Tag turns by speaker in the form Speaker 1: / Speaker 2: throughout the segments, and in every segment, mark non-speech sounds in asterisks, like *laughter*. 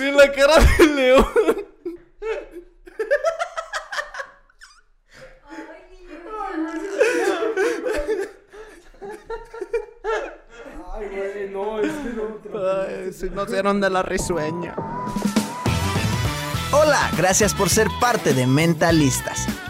Speaker 1: Vi la cara del león.
Speaker 2: Ay, güey, no, es que no.
Speaker 1: Ay, si no dieron de la risueña.
Speaker 3: Hola, gracias por ser parte de Mentalistas.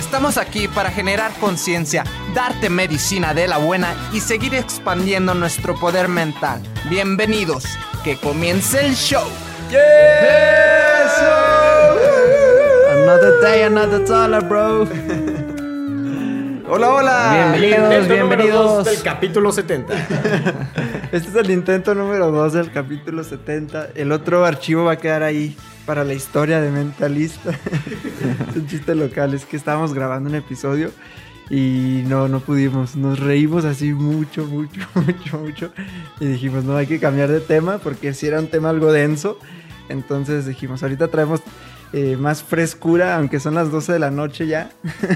Speaker 1: Estamos aquí para generar conciencia, darte medicina de la buena y seguir expandiendo nuestro poder mental. Bienvenidos, que comience el show. Another day, another dollar, bro.
Speaker 4: Hola, hola.
Speaker 2: Intento
Speaker 5: Bienvenidos,
Speaker 2: número
Speaker 5: bienvenidos.
Speaker 2: dos del capítulo 70. *laughs*
Speaker 5: Este es el intento número 2 del capítulo 70. El otro archivo va a quedar ahí para la historia de Mentalista. es *laughs* un chiste local, es que estábamos grabando un episodio y no, no pudimos. Nos reímos así mucho, mucho, *laughs* mucho, mucho. Y dijimos, no, hay que cambiar de tema porque si era un tema algo denso. Entonces dijimos, ahorita traemos eh, más frescura, aunque son las 12 de la noche ya.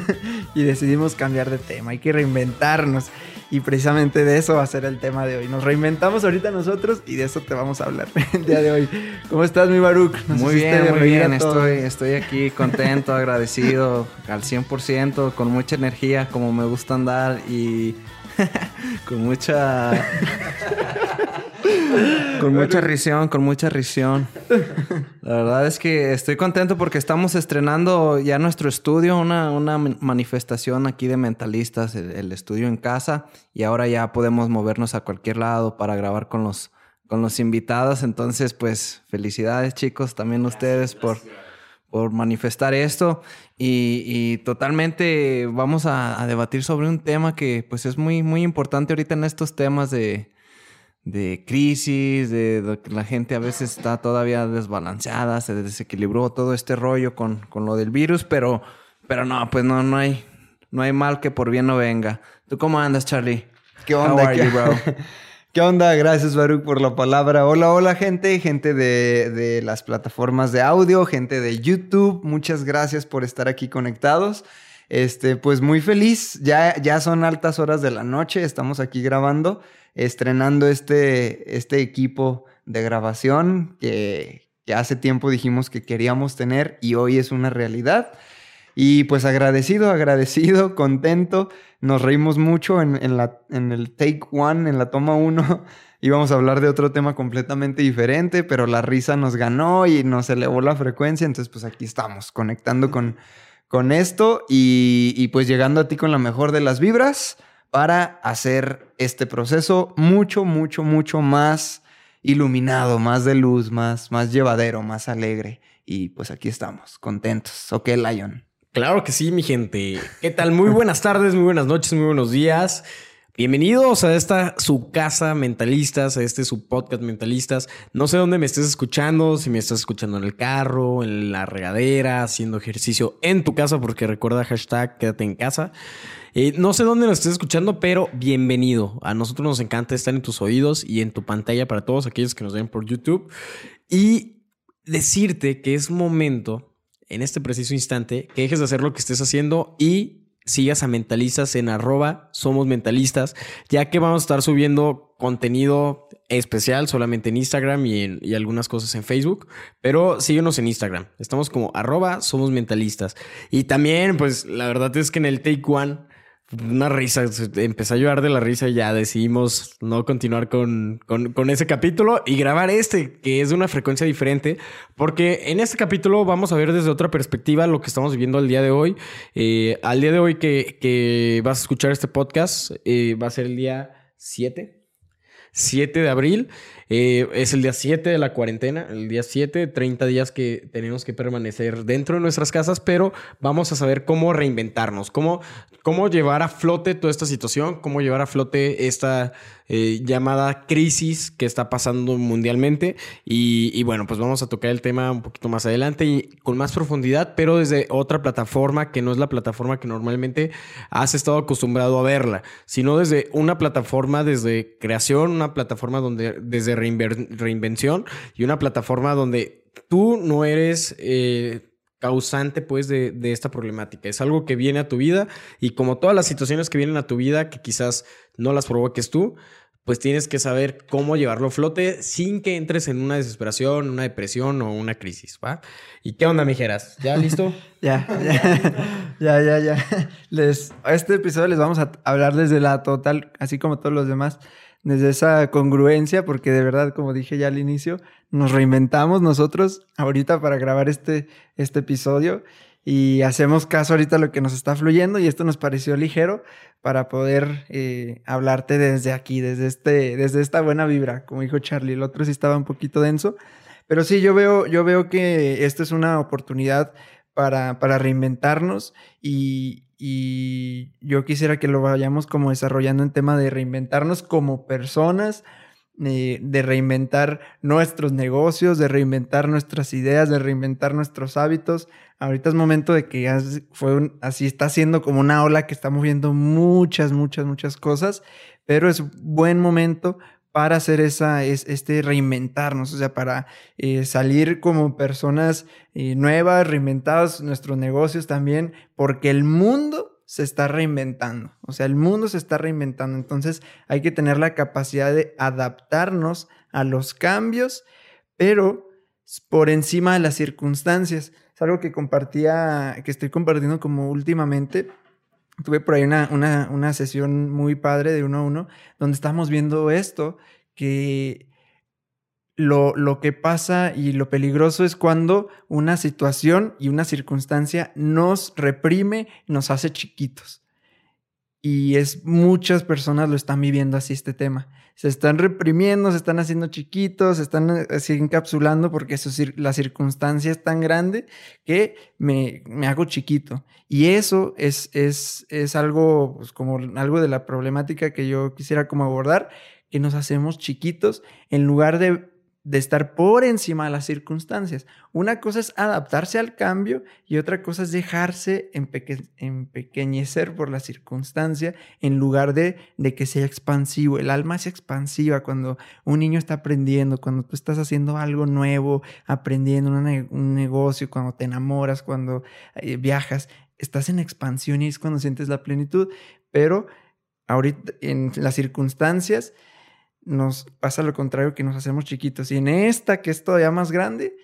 Speaker 5: *laughs* y decidimos cambiar de tema, hay que reinventarnos. Y precisamente de eso va a ser el tema de hoy. Nos reinventamos ahorita nosotros y de eso te vamos a hablar *laughs* el día de hoy. ¿Cómo estás, mi Baruch?
Speaker 1: Muy bien, muy bien. Estoy, estoy aquí contento, *laughs* agradecido al 100%, con mucha energía, como me gusta andar y *laughs* con mucha... con mucha risión, con mucha risión. La verdad es que estoy contento porque estamos estrenando ya nuestro estudio, una, una manifestación aquí de mentalistas, el, el estudio en casa, y ahora ya podemos movernos a cualquier lado para grabar con los, con los invitados. Entonces, pues felicidades chicos, también ustedes por, por manifestar esto. Y, y totalmente vamos a, a debatir sobre un tema que pues es muy, muy importante ahorita en estos temas de, de crisis, de, de que la gente a veces está todavía desbalanceada, se desequilibró todo este rollo con, con lo del virus, pero, pero no, pues no, no hay, no hay mal que por bien no venga. ¿Tú cómo andas, Charlie?
Speaker 4: ¿Qué onda? ¿Qué,
Speaker 1: you, bro? *laughs*
Speaker 4: ¿Qué onda? Gracias, Baruch, por la palabra. Hola, hola, gente. Gente de, de las plataformas de audio, gente de YouTube. Muchas gracias por estar aquí conectados. Este, pues muy feliz. Ya, ya son altas horas de la noche. Estamos aquí grabando, estrenando este, este equipo de grabación que, hace tiempo dijimos que queríamos tener y hoy es una realidad. Y pues agradecido, agradecido, *laughs* contento. Nos reímos mucho en, en la, en el take one, en la toma uno. *laughs* Íbamos a hablar de otro tema completamente diferente, pero la risa nos ganó y nos elevó la frecuencia. Entonces, pues aquí estamos, conectando con, con esto y, y pues llegando a ti con la mejor de las vibras para hacer este proceso mucho, mucho, mucho más iluminado, más de luz, más, más llevadero, más alegre. Y pues aquí estamos, contentos. Ok, Lion.
Speaker 2: Claro que sí, mi gente. ¿Qué tal? Muy buenas tardes, muy buenas noches, muy buenos días. Bienvenidos a esta su casa mentalistas, a este su podcast mentalistas. No sé dónde me estés escuchando, si me estás escuchando en el carro, en la regadera, haciendo ejercicio en tu casa, porque recuerda hashtag quédate en casa. Eh, no sé dónde nos estés escuchando, pero bienvenido. A nosotros nos encanta estar en tus oídos y en tu pantalla para todos aquellos que nos ven por YouTube. Y decirte que es momento, en este preciso instante, que dejes de hacer lo que estés haciendo y sigas a Mentalistas en arroba somos mentalistas, ya que vamos a estar subiendo contenido especial solamente en Instagram y, en, y algunas cosas en Facebook, pero síguenos en Instagram. Estamos como arroba somos mentalistas. Y también, pues la verdad es que en el Take One una risa, empecé a llorar de la risa y ya decidimos no continuar con, con, ese capítulo y grabar este, que es de una frecuencia diferente, porque en este capítulo vamos a ver desde otra perspectiva lo que estamos viviendo al día de hoy. Eh, al día de hoy que, que, vas a escuchar este podcast, eh, va a ser el día 7. 7 de abril. Eh, es el día 7 de la cuarentena, el día 7, 30 días que tenemos que permanecer dentro de nuestras casas, pero vamos a saber cómo reinventarnos, cómo, cómo llevar a flote toda esta situación, cómo llevar a flote esta eh, llamada crisis que está pasando mundialmente. Y, bueno, pues vamos a tocar el tema un poquito más adelante y con más profundidad, pero desde otra plataforma que no es la plataforma que normalmente has estado acostumbrado a verla, sino desde una plataforma desde creación, una plataforma donde desde reinvención y una plataforma donde tú no eres eh, causante pues de, de, esta problemática. Es algo que viene a tu vida y como todas las situaciones que vienen a tu vida que quizás no las provoques tú, pues tienes que saber cómo llevarlo a flote sin que entres en una desesperación, una depresión o una crisis, ¿va? ¿Y qué onda, mijeras? ¿Ya *laughs* listo?
Speaker 5: ya, ya, ya, ya, ya. Les, a este episodio les vamos a hablar desde la total, así como todos los demás, desde esa congruencia, porque de verdad, como dije ya al inicio, nos reinventamos nosotros ahorita para grabar este, este episodio y hacemos caso ahorita a lo que nos está fluyendo y esto nos pareció ligero para poder eh, hablarte desde aquí, desde, este, desde esta buena vibra, como dijo Charlie, el otro sí estaba un poquito denso, pero sí, yo veo, yo veo que esta es una oportunidad para, para reinventarnos y, y yo quisiera que lo vayamos como desarrollando en tema de reinventarnos como personas, eh, de reinventar nuestros negocios, de reinventar nuestras ideas, de reinventar nuestros hábitos. Ahorita es momento de que fue así está siendo como una ola que está moviendo muchas, muchas, muchas cosas, pero es buen momento para hacer esa, es, este reinventarnos, o sea, para eh, salir como personas eh, nuevas, reinventados nuestros negocios también, porque el mundo se está reinventando, o sea, el mundo se está reinventando, entonces hay que tener la capacidad de adaptarnos a los cambios, pero por encima de las circunstancias. Es algo que compartía, que estoy compartiendo como últimamente, tuve por ahí una, una, sesión muy padre de uno a uno, donde estamos viendo esto, que lo, lo, que pasa y lo peligroso es cuando una situación y una circunstancia nos reprime, nos hace chiquitos. Y es muchas personas lo están viviendo así este tema. Se están reprimiendo, se están haciendo chiquitos, se están eh, así encapsulando porque la circunstancia es tan grande que me, me hago chiquito. Y eso es, es, es algo, pues, como algo de la problemática que yo quisiera como abordar, que nos hacemos chiquitos en lugar de de estar por encima de las circunstancias. Una cosa es adaptarse al cambio y otra cosa es dejarse empequeñecer por la circunstancia en lugar de, de, que sea expansivo. El alma es expansiva cuando un niño está aprendiendo, cuando tú estás haciendo algo nuevo, aprendiendo un negocio, cuando te enamoras, cuando eh, viajas, estás en expansión y es cuando sientes la plenitud. Pero ahorita en las circunstancias nos pasa lo contrario, que nos hacemos chiquitos. Y en esta, que es todavía más grande,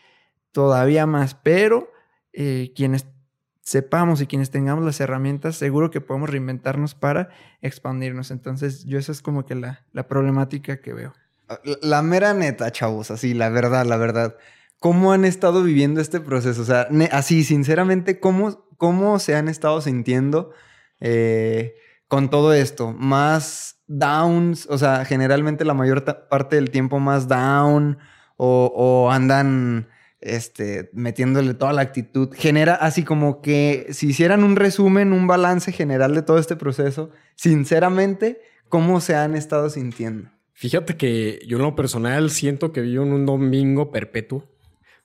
Speaker 5: todavía más. Pero eh, quienes sepamos y quienes tengamos las herramientas, seguro que podemos reinventarnos para expandirnos. Entonces, yo esa es como que la, la problemática que veo.
Speaker 4: Ah, la, mera neta, chavos, así, la verdad, la verdad. ¿Cómo han estado viviendo este proceso? O sea, así, sinceramente, ¿cómo, cómo se han estado sintiendo eh, con todo esto? Más downs, o sea, generalmente la mayor parte del tiempo más down o, andan este, metiéndole toda la actitud. Genera así como que si hicieran un resumen, un balance general de todo este proceso, sinceramente, ¿cómo se han estado sintiendo?
Speaker 2: Fíjate que yo en lo personal siento que vivo en un domingo perpetuo.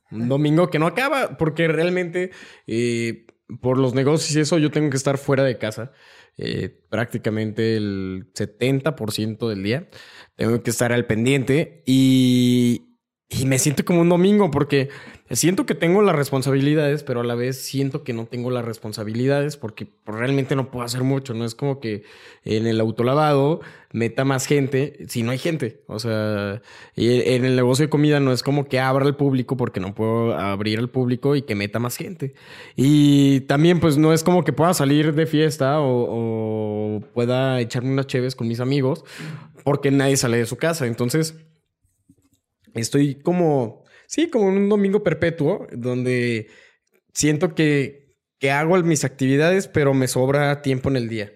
Speaker 2: Un domingo que no acaba, porque realmente eh, por los negocios y eso yo tengo que estar fuera de casa. Eh, prácticamente el 70% del día. Tengo que estar al pendiente y, y, me siento como un domingo porque siento que tengo las responsabilidades, pero a la vez siento que no tengo las responsabilidades porque realmente no puedo hacer mucho. No es como que en el autolavado meta más gente si no hay gente. O sea, en el negocio de comida no es como que abra al público porque no puedo abrir al público y que meta más gente. Y también pues no es como que pueda salir de fiesta o, o pueda echarme unas cheves con mis amigos porque nadie sale de su casa. Entonces, estoy como Sí, como un domingo perpetuo, donde siento que, que hago mis actividades, pero me sobra tiempo en el día.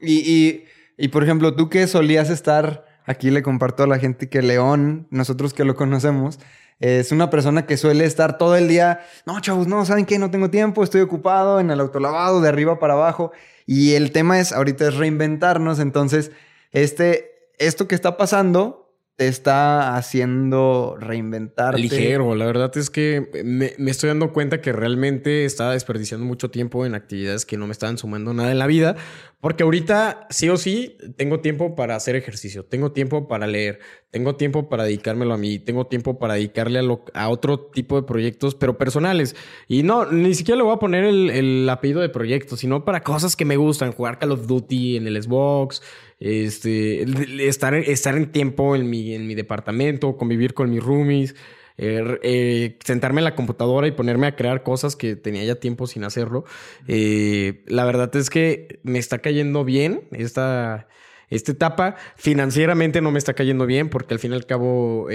Speaker 4: y, y, por ejemplo, tú que solías estar, aquí le comparto a la gente que León, nosotros que lo conocemos, es una persona que suele estar todo el día, no, chavos, no, ¿saben qué? No tengo tiempo, estoy ocupado en el autolavado, de arriba para abajo. Y el tema es, ahorita es reinventarnos, entonces, este, esto que está pasando te está haciendo reinventarte.
Speaker 2: Ligero, la verdad es que me, estoy dando cuenta que realmente estaba desperdiciando mucho tiempo en actividades que no me estaban sumando nada en la vida, porque ahorita sí o sí tengo tiempo para hacer ejercicio, tengo tiempo para leer, tengo tiempo para dedicármelo a mí, tengo tiempo para dedicarle a, a otro tipo de proyectos, pero personales. Y no, ni siquiera le voy a poner el, el apellido de proyecto, sino para cosas que me gustan, jugar Call of Duty en el Xbox, este, estar, estar en tiempo en mi, en mi departamento, convivir con mis roomies, eh, eh, sentarme en la computadora y ponerme a crear cosas que tenía ya tiempo sin hacerlo. Eh, la verdad es que me está cayendo bien esta, esta etapa. Financieramente no me está cayendo bien porque al fin y al cabo,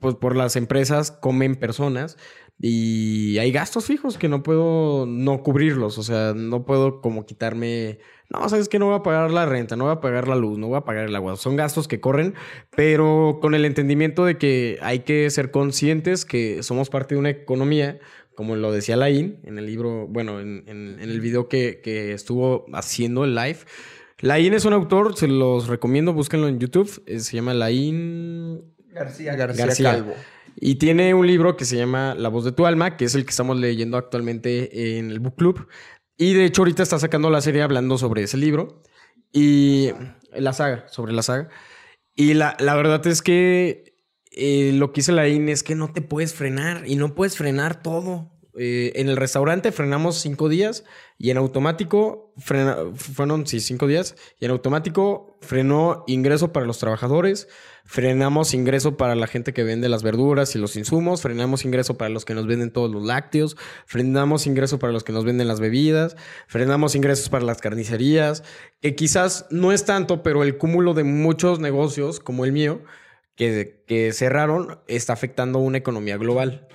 Speaker 2: pues por las empresas comen personas. Y hay gastos fijos que no puedo no cubrirlos, o sea, no puedo como quitarme no, sabes que no voy a pagar la renta, no voy a pagar la luz, no voy a pagar el agua. Son gastos que corren, pero con el entendimiento de que hay que ser conscientes que somos parte de una economía, como lo decía Lain en el libro, bueno, en, el video que, estuvo haciendo el live. Lain es un autor, se los recomiendo, búsquenlo en YouTube. Eh, se llama Lain
Speaker 4: García, García, Calvo.
Speaker 2: Y tiene un libro que se llama La voz de tu alma, que es el que estamos leyendo actualmente en el Book Club. Y de hecho ahorita está sacando la serie hablando sobre ese libro y la saga, sobre la saga. Y la, la verdad es que eh, lo que hice la IN es que no te puedes frenar y no puedes frenar todo. Eh, en el restaurante frenamos cinco días y en automático frena, fueron sí, cinco días y en automático frenó ingreso para los trabajadores, frenamos ingreso para la gente que vende las verduras y los insumos, frenamos ingreso para los que nos venden todos los lácteos, frenamos ingreso para los que nos venden las bebidas, frenamos ingresos para las carnicerías, que quizás no es tanto, pero el cúmulo de muchos negocios como el mío que, que cerraron está afectando una economía global.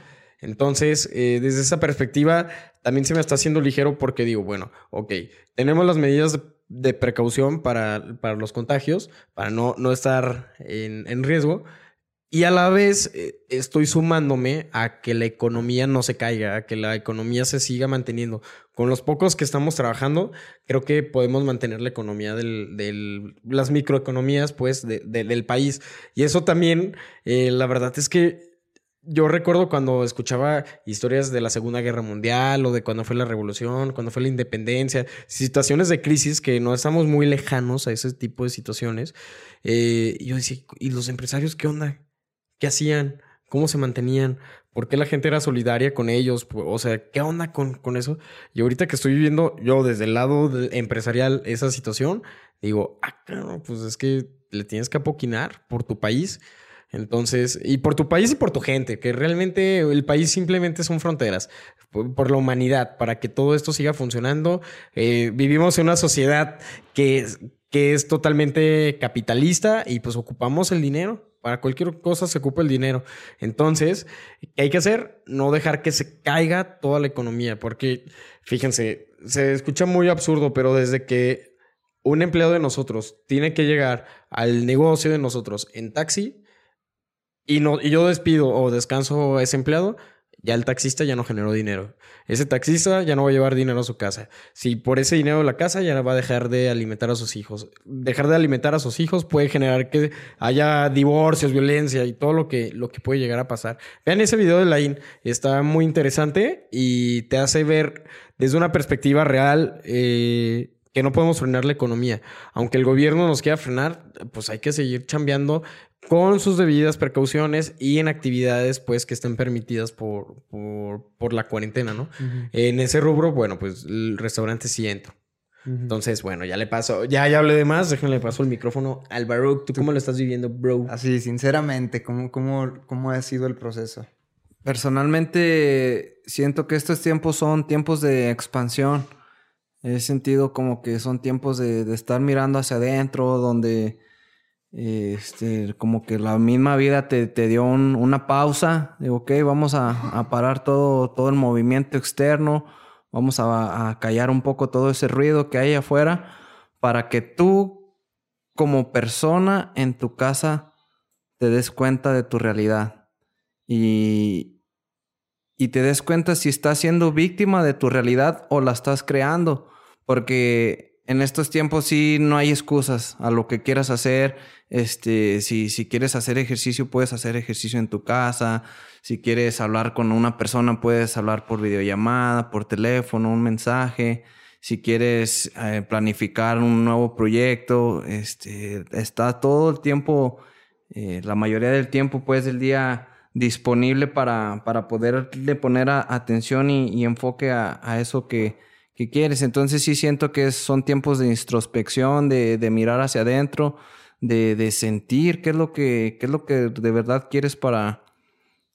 Speaker 2: Entonces, eh, desde esa perspectiva, también se me está haciendo ligero porque digo, bueno, ok, tenemos las medidas de, precaución para, para, los contagios, para no, no estar en, en, riesgo. Y a la vez eh, estoy sumándome a que la economía no se caiga, a que la economía se siga manteniendo. Con los pocos que estamos trabajando, creo que podemos mantener la economía del, del las microeconomías, pues, del país. Y eso también, eh, la verdad es que yo recuerdo cuando escuchaba historias de la Segunda Guerra Mundial o de cuando fue la Revolución, cuando fue la Independencia, situaciones de crisis que no estamos muy lejanos a ese tipo de situaciones. Eh, yo decía, ¿y los empresarios qué onda? ¿Qué hacían? ¿Cómo se mantenían? ¿Por qué la gente era solidaria con ellos? O sea, ¿qué onda con, con eso? Y ahorita que estoy viviendo yo desde el lado empresarial esa situación, digo, ah, pues es que le tienes que apoquinar por tu país entonces, y por tu país y por tu gente, que realmente el país simplemente son fronteras, por, la humanidad, para que todo esto siga funcionando. Eh, vivimos en una sociedad que, que es totalmente capitalista y pues ocupamos el dinero. Para cualquier cosa se ocupa el dinero. Entonces, ¿qué hay que hacer? No dejar que se caiga toda la economía, porque fíjense, se escucha muy absurdo, pero desde que un empleado de nosotros tiene que llegar al negocio de nosotros en taxi, y, no, y yo despido o descanso a ese empleado, ya el taxista ya no generó dinero. Ese taxista ya no va a llevar dinero a su casa. Si por ese dinero la casa ya va a dejar de alimentar a sus hijos. Dejar de alimentar a sus hijos puede generar que haya divorcios, violencia y todo lo que, lo que puede llegar a pasar. Vean ese video de Lain, está muy interesante y te hace ver desde una perspectiva real eh, que no podemos frenar la economía. Aunque el gobierno nos quiera frenar, pues hay que seguir chambeando con sus debidas precauciones y en actividades pues que estén permitidas por, por, la cuarentena, ¿no? En ese rubro, bueno, pues el restaurante sí entra. Entonces, bueno, ya le paso, ya, ya hablé de más, déjenle paso el micrófono al Baruch. ¿Tú cómo lo estás viviendo, bro?
Speaker 4: Así, sinceramente, ¿cómo, cómo, cómo ha sido el proceso?
Speaker 1: Personalmente, siento que estos tiempos son tiempos de expansión. He sentido como que son tiempos de, estar mirando hacia adentro, donde este, como que la misma vida te, dio una pausa. Digo, ok, vamos a, parar todo, todo el movimiento externo, vamos a, a callar un poco todo ese ruido que hay afuera para que tú, como persona en tu casa, te des cuenta de tu realidad. Y, y te des cuenta si estás siendo víctima de tu realidad o la estás creando. Porque en estos tiempos sí no hay excusas a lo que quieras hacer. Este, si, si quieres hacer ejercicio, puedes hacer ejercicio en tu casa. Si quieres hablar con una persona, puedes hablar por videollamada, por teléfono, un mensaje. Si quieres eh, planificar un nuevo proyecto, este, está todo el tiempo, eh, la mayoría del tiempo, pues, del día disponible para, para poderle poner atención y, enfoque a, eso que, quieres. Entonces sí siento que son tiempos de introspección, de, mirar hacia adentro, de, sentir qué es lo que, es lo que de verdad quieres para,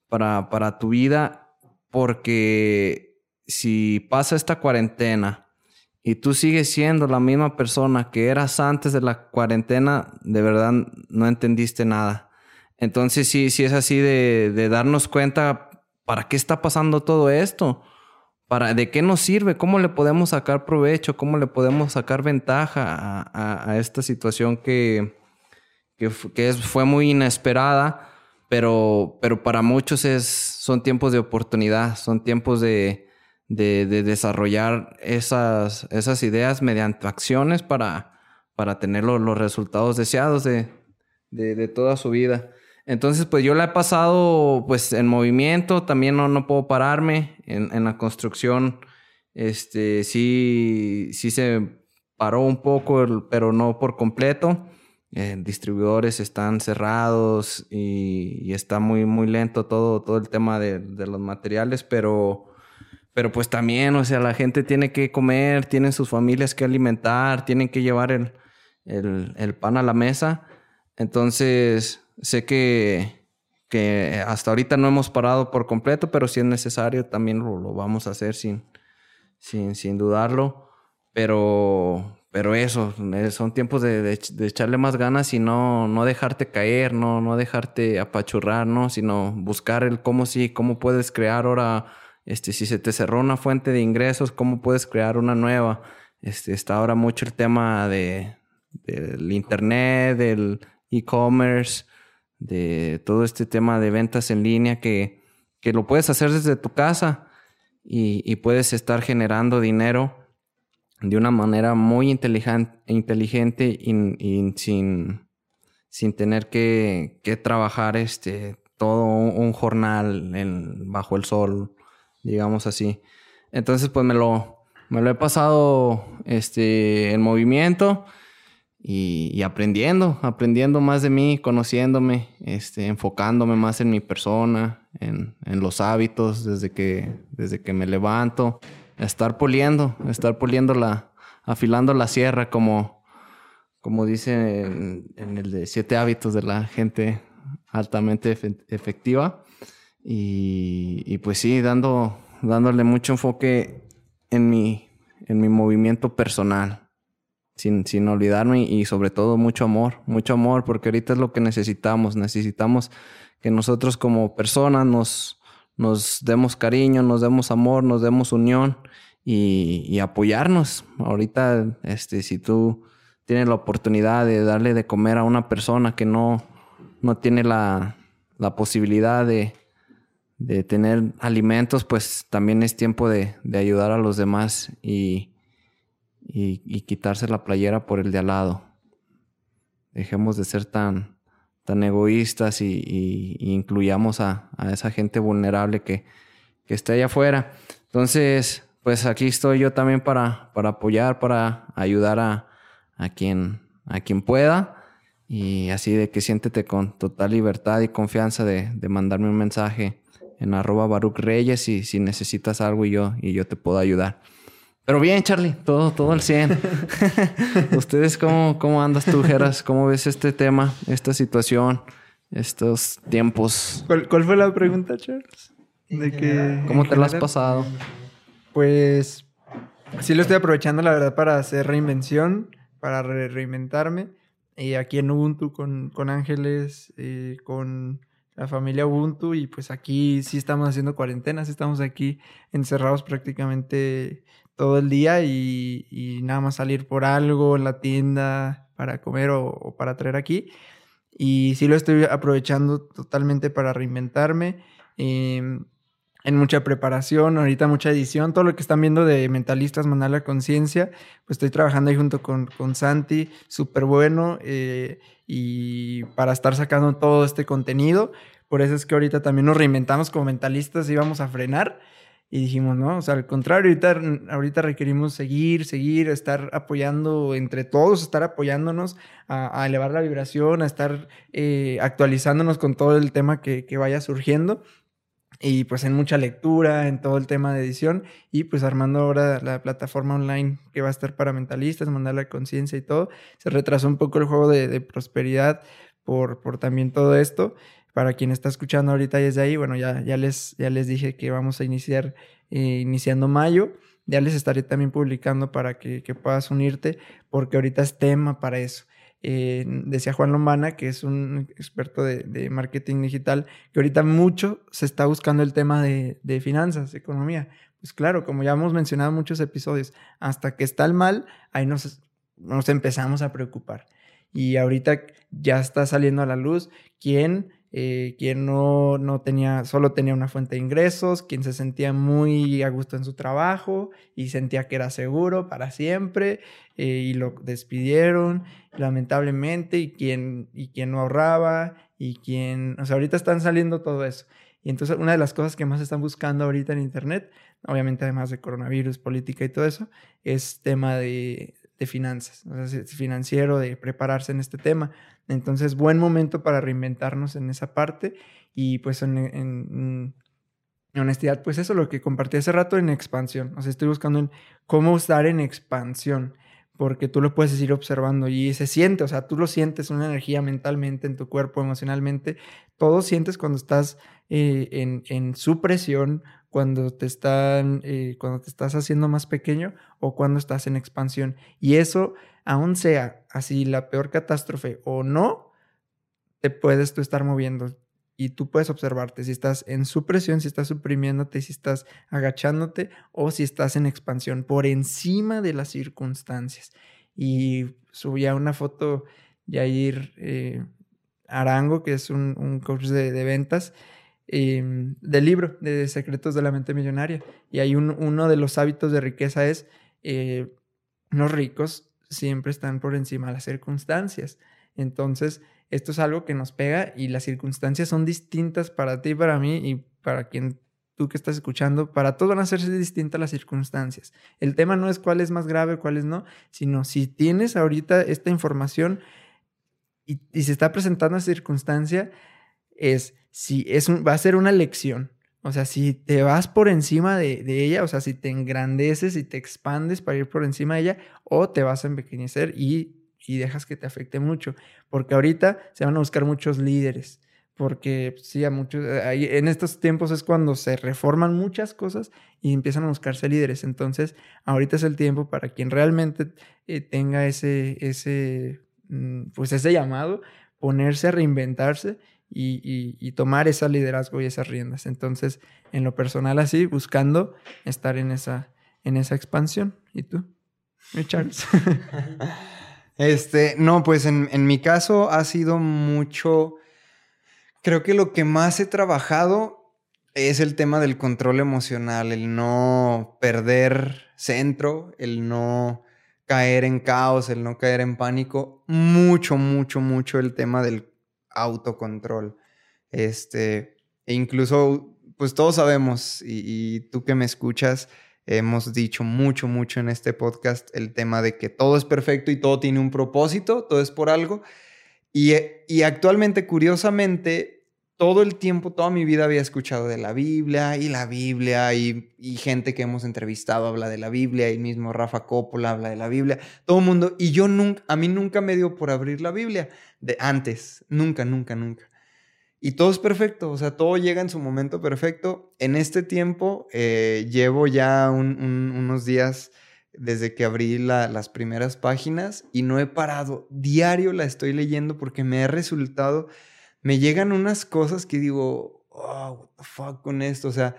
Speaker 1: para, para tu vida, porque si pasa esta cuarentena y tú sigues siendo la misma persona que eras antes de la cuarentena, de verdad no entendiste nada. Entonces sí, sí es así de, darnos cuenta para qué está pasando todo esto. Para, ¿De qué nos sirve? ¿Cómo le podemos sacar provecho? ¿Cómo le podemos sacar ventaja a, esta situación que, que, fue muy inesperada? Pero, pero para muchos es, son tiempos de oportunidad, son tiempos de, desarrollar esas, esas ideas mediante acciones para, para tener los, resultados deseados de, de toda su vida. Entonces, pues yo la he pasado pues en movimiento, también no, no puedo pararme en, la construcción. Este, sí, sí se paró un poco, pero no por completo. Eh, distribuidores están cerrados y, está muy, muy lento todo, todo el tema de, los materiales, pero, pero pues también, o sea, la gente tiene que comer, tienen sus familias que alimentar, tienen que llevar el, el pan a la mesa. Entonces, Sé que, que hasta ahorita no hemos parado por completo, pero si es necesario también lo, vamos a hacer sin, sin, sin dudarlo. Pero, pero eso, eh, son tiempos de, de, echarle más ganas y no, no dejarte caer, no, no dejarte apachurrar, ¿no? Sino buscar el cómo sí, cómo puedes crear ahora, este, si se te cerró una fuente de ingresos, cómo puedes crear una nueva. Este, está ahora mucho el tema de, del internet, del e-commerce, de todo este tema de ventas en línea que, que lo puedes hacer desde tu casa y, puedes estar generando dinero de una manera muy inteligente, inteligente y, sin, sin tener que, que, trabajar este, todo un, jornal en, bajo el sol, digamos así. Entonces, pues me lo, me lo he pasado este, en movimiento y, aprendiendo, aprendiendo más de mí, conociéndome, este, enfocándome más en mi persona, en, en, los hábitos desde que, desde que me levanto, estar puliendo, estar puliendo la, afilando la sierra como, como dice en, el de siete hábitos de la gente altamente efectiva. Y, y, pues sí, dando, dándole mucho enfoque en mi, en mi movimiento personal sin, sin olvidarme y, sobre todo mucho amor, mucho amor, porque ahorita es lo que necesitamos. Necesitamos que nosotros como personas nos, nos demos cariño, nos demos amor, nos demos unión y, apoyarnos. Ahorita, este, si tú tienes la oportunidad de darle de comer a una persona que no, no tiene la, la posibilidad de, de, tener alimentos, pues también es tiempo de, de ayudar a los demás y y, quitarse la playera por el de al lado. Dejemos de ser tan, tan egoístas y, incluyamos a, esa gente vulnerable que, que está allá afuera. Entonces, pues aquí estoy yo también para, para apoyar, para ayudar a, a, quien, a quien pueda. Y así de que siéntete con total libertad y confianza de, de mandarme un mensaje en arroba Baruch Reyes y si necesitas algo y yo, y yo te puedo ayudar. Pero bien, Charlie, todo, todo al 100. *laughs* ¿Ustedes cómo, cómo andas tú, Geras? ¿Cómo ves este tema, esta situación, estos tiempos?
Speaker 5: ¿Cuál, cuál fue la pregunta, Charles? De que,
Speaker 1: ¿Cómo te lo has pasado?
Speaker 5: Pues sí lo estoy aprovechando, la verdad, para hacer reinvención, para re- reinventarme. Y aquí en Ubuntu con, con Ángeles, eh, con la familia Ubuntu. Y pues aquí sí estamos haciendo cuarentenas, estamos aquí encerrados prácticamente todo el día y, y nada más salir por algo en la tienda para comer o, para traer aquí. Y sí lo estoy aprovechando totalmente para reinventarme. em, en mucha preparación, ahorita mucha edición, todo lo que están viendo de Mentalistas, Mandar la Conciencia, pues estoy trabajando ahí junto con, con Santi, súper bueno, eh, y para estar sacando todo este contenido, por eso es que ahorita también nos reinventamos como mentalistas, íbamos a frenar, y dijimos, no, o sea, al contrario, ahorita, ahorita requerimos seguir, seguir, estar apoyando entre todos, estar apoyándonos a, a elevar la vibración, a estar eh, actualizándonos con todo el tema que, que vaya surgiendo y pues en mucha lectura, en todo el tema de edición y pues armando ahora la plataforma online que va a estar para mentalistas, mandar la conciencia y todo. Se retrasó un poco el juego de, de prosperidad por, por también todo esto. Para quien está escuchando ahorita desde ahí, bueno, ya, ya, les, ya les dije que vamos a iniciar eh, iniciando mayo. Ya les estaré también publicando para que, que puedas unirte, porque ahorita es tema para eso. Eh, decía Juan Lombana, que es un experto de, marketing digital, que ahorita mucho se está buscando el tema de, de, finanzas, economía. Pues claro, como ya hemos mencionado en muchos episodios, hasta que está el mal, ahí nos, nos empezamos a preocupar. Y ahorita ya está saliendo a la luz quién, eh, quién no, no tenía, solo tenía una fuente de ingresos, quien se sentía muy a gusto en su trabajo y sentía que era seguro para siempre eh, y lo despidieron lamentablemente y quien, y quien no ahorraba y quien, o sea, ahorita están saliendo todo eso. Y entonces una de las cosas que más están buscando ahorita en Internet, obviamente además de coronavirus, política y todo eso, es tema de, finanzas, financiero, de prepararse en este tema. Entonces, buen momento para reinventarnos en esa parte y pues en honestidad, pues eso lo que compartí hace rato en expansión. O sea, estoy buscando en cómo estar en expansión porque tú lo puedes ir observando y se siente, o sea, tú lo sientes, una energía mentalmente en tu cuerpo, emocionalmente, todo sientes cuando estás eh, en, en, supresión, cuando te, están, eh, cuando te estás haciendo más pequeño o cuando estás en expansión. Y eso, aún sea así la peor catástrofe o no, te puedes tú estar moviendo y tú puedes observarte si estás en supresión, si estás suprimiéndote, si estás agachándote o si estás en expansión por encima de las circunstancias. Y subía una foto Yair eh, Arango, que es un, un coach de, ventas, eh, del libro de Secretos de la Mente Millonaria. Y hay un, uno de los hábitos de riqueza es, eh, los ricos siempre están por encima de las circunstancias. Entonces, esto es algo que nos pega y las circunstancias son distintas para ti, para mí y para quien tú que estás escuchando. Para todos van a hacerse distintas las circunstancias. El tema no es cuál es más grave, cuál es no, sino si tienes ahorita esta información y, se está presentando esa circunstancia, es si es va a ser una lección. O sea, si te vas por encima de, de, ella, o sea, si te engrandeces y te expandes para ir por encima de ella, o te vas a empequeñecer y y dejas que te afecte mucho. Porque ahorita se van a buscar muchos líderes. Porque sí, a muchos, ahí, en estos tiempos es cuando se reforman muchas cosas y empiezan a buscarse líderes. Entonces, ahorita es el tiempo para quien realmente eh, tenga ese, ese, pues ese llamado, ponerse a reinventarse y, y, y, tomar ese liderazgo y esas riendas. Entonces, en lo personal así, buscando estar en esa, en esa expansión. ¿Y tú? Charles. *laughs* *laughs*
Speaker 4: Este, no, pues en, en, mi caso ha sido mucho. Creo que lo que más he trabajado es el tema del control emocional, el no perder centro, el no caer en caos, el no caer en pánico. Mucho, mucho, mucho el tema del autocontrol. Este, e incluso, pues todos sabemos, y, y tú que me escuchas, Hemos dicho mucho, mucho en este podcast el tema de que todo es perfecto y todo tiene un propósito, todo es por algo. Y, y actualmente, curiosamente, todo el tiempo, toda mi vida había escuchado de la Biblia y la Biblia y, y, gente que hemos entrevistado habla de la Biblia y mismo Rafa Coppola habla de la Biblia, todo el mundo. Y yo nunca, a mí nunca me dio por abrir la Biblia de antes, nunca, nunca, nunca. Y todo es perfecto, o sea, todo llega en su momento perfecto. En este tiempo eh, llevo ya un, un, unos días desde que abrí la, las primeras páginas y no he parado. Diario la estoy leyendo porque me ha resultado, me llegan unas cosas que digo, oh, what the fuck con esto, o sea,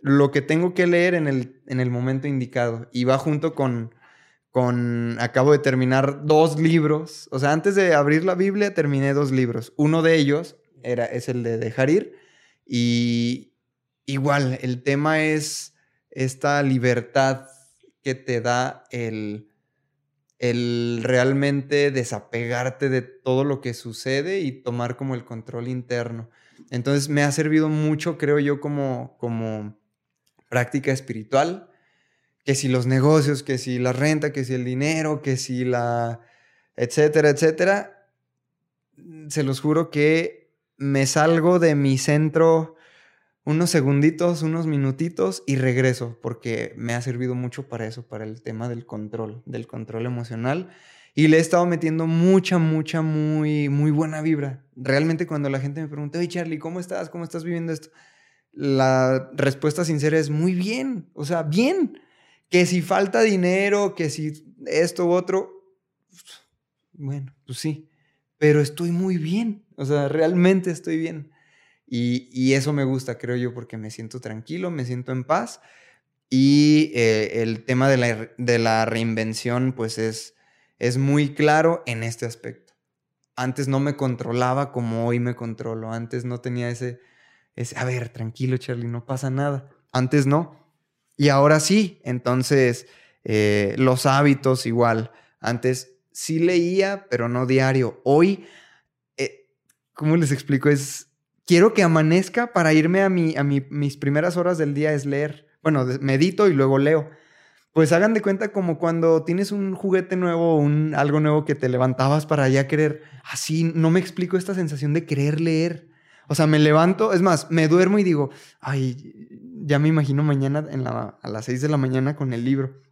Speaker 4: lo que tengo que leer en el, en el momento indicado y va junto con, con, acabo de terminar dos libros, o sea, antes de abrir la Biblia terminé dos libros, uno de ellos era, es el de dejar ir y igual, el tema es esta libertad que te da el, el realmente desapegarte de todo lo que sucede y tomar como el control interno. Entonces me ha servido mucho, creo yo, como, como práctica espiritual, que si los negocios, que si la renta, que si el dinero, que si la, etcétera, etcétera, se los juro que me salgo de mi centro unos segunditos, unos minutitos y regreso, porque me ha servido mucho para eso, para el tema del control, del control emocional. Y le he estado metiendo mucha, mucha, muy, muy buena vibra. Realmente cuando la gente me pregunta, oye Charlie, ¿cómo estás? ¿Cómo estás viviendo esto? La respuesta sincera es muy bien, o sea, bien. Que si falta dinero, que si esto u otro, bueno, pues sí, pero estoy muy bien, o sea, realmente estoy bien. Y, y, eso me gusta, creo yo, porque me siento tranquilo, me siento en paz. Y eh, el tema de la, de la, reinvención, pues es, es muy claro en este aspecto. Antes no me controlaba como hoy me controlo. Antes no tenía ese, ese, a ver, tranquilo, Charlie, no pasa nada. Antes no. Y ahora sí. Entonces, eh, los hábitos igual. Antes sí leía, pero no diario. Hoy, ¿cómo les explico? Es quiero que amanezca para irme a, mi, a mi, mis primeras horas del día es leer. Bueno, medito y luego leo. Pues hagan de cuenta como cuando tienes un juguete nuevo, un, algo nuevo que te levantabas para ya querer. Así, no me explico esta sensación de querer leer. O sea, me levanto, es más, me duermo y digo, ay, ya me imagino mañana en la, a las 6 de la mañana con el libro.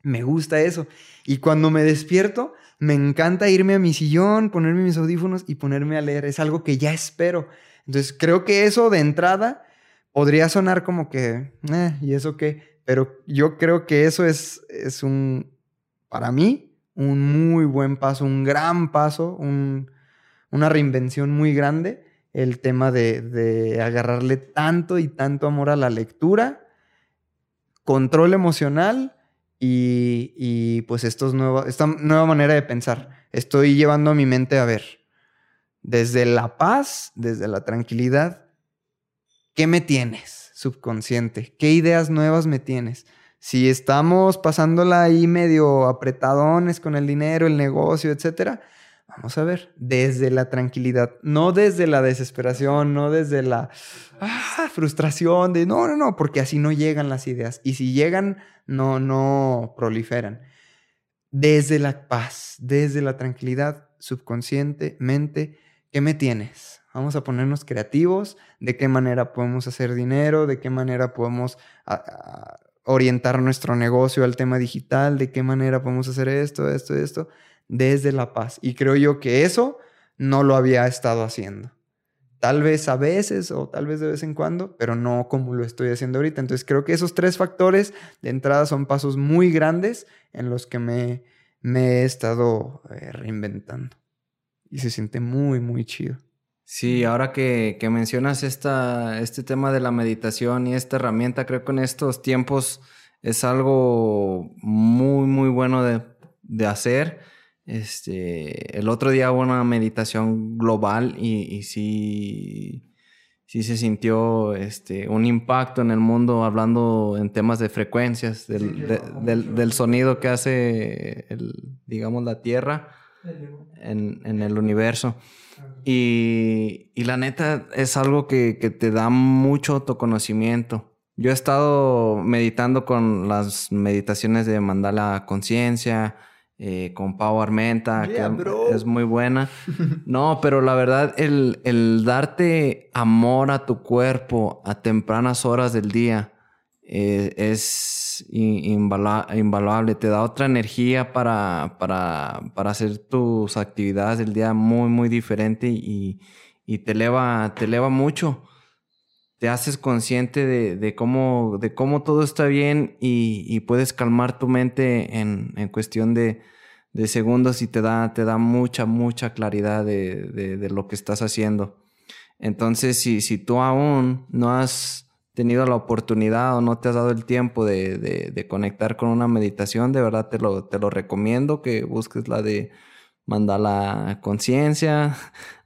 Speaker 4: Me gusta eso. Y cuando me despierto, me encanta irme a mi sillón, ponerme mis audífonos y ponerme a leer. Es algo que ya espero. Entonces, creo que eso de entrada podría sonar como que, eh, ¿y eso qué? Pero yo creo que eso es, es un, para mí, un muy buen paso, un gran paso, un, una reinvención muy grande, el tema de, de agarrarle tanto y tanto amor a la lectura, control emocional y, pues estos nueva, esta nueva manera de pensar. Estoy llevando a mi mente a ver, desde la paz, desde la tranquilidad, ¿qué me tienes, subconsciente? ¿Qué ideas nuevas me tienes? Si estamos pasándola ahí medio apretadones con el dinero, el negocio, etcétera, vamos a ver, desde la tranquilidad, no desde la desesperación, no desde la ah, frustración de no, no, no, porque así no llegan las ideas. Y si llegan, no, no proliferan. Desde la paz, desde la tranquilidad subconsciente, mente, ¿Qué me tienes? Vamos a ponernos creativos, de qué manera podemos hacer dinero, de qué manera podemos orientar nuestro negocio al tema digital, de qué manera podemos hacer esto, esto, esto, desde la paz. Y creo yo que eso no lo había estado haciendo. Tal vez a veces o tal vez de vez en cuando, pero no como lo estoy haciendo ahorita. Entonces creo que esos tres factores de entrada son pasos muy grandes en los que me, me he estado eh, reinventando y se siente muy, muy chido.
Speaker 1: Sí, ahora que, que mencionas esta, este tema de la meditación y esta herramienta, creo que en estos tiempos es algo muy, muy bueno de, de hacer. Este, el otro día hubo una meditación global y, y sí, sí se sintió este, un impacto en el mundo hablando en temas de frecuencias, del, de, del, del sonido que hace, el, digamos, la Tierra en, en el universo. Y, y, la neta es algo que, que, te da mucho autoconocimiento. Yo he estado meditando con las meditaciones de mandala conciencia, eh, con Pau Armenta,
Speaker 4: Yeah,
Speaker 1: que
Speaker 4: bro.
Speaker 1: es muy buena. *laughs* No, pero la verdad, el, el darte amor a tu cuerpo a tempranas horas del día eh, es invaluable. Te da otra energía para, para, para hacer tus actividades del día muy, muy diferente y, y te, eleva, te eleva mucho. Te haces consciente de, de cómo, de cómo todo está bien y, y puedes calmar tu mente en, en cuestión de, de segundos y te da, te da mucha, mucha claridad de, de- lo que estás haciendo. Entonces, si, si tú aún no has tenido la oportunidad o no te has dado el tiempo de conectar con una meditación, de verdad te lo, te lo recomiendo que busques la de Mandala Conciencia.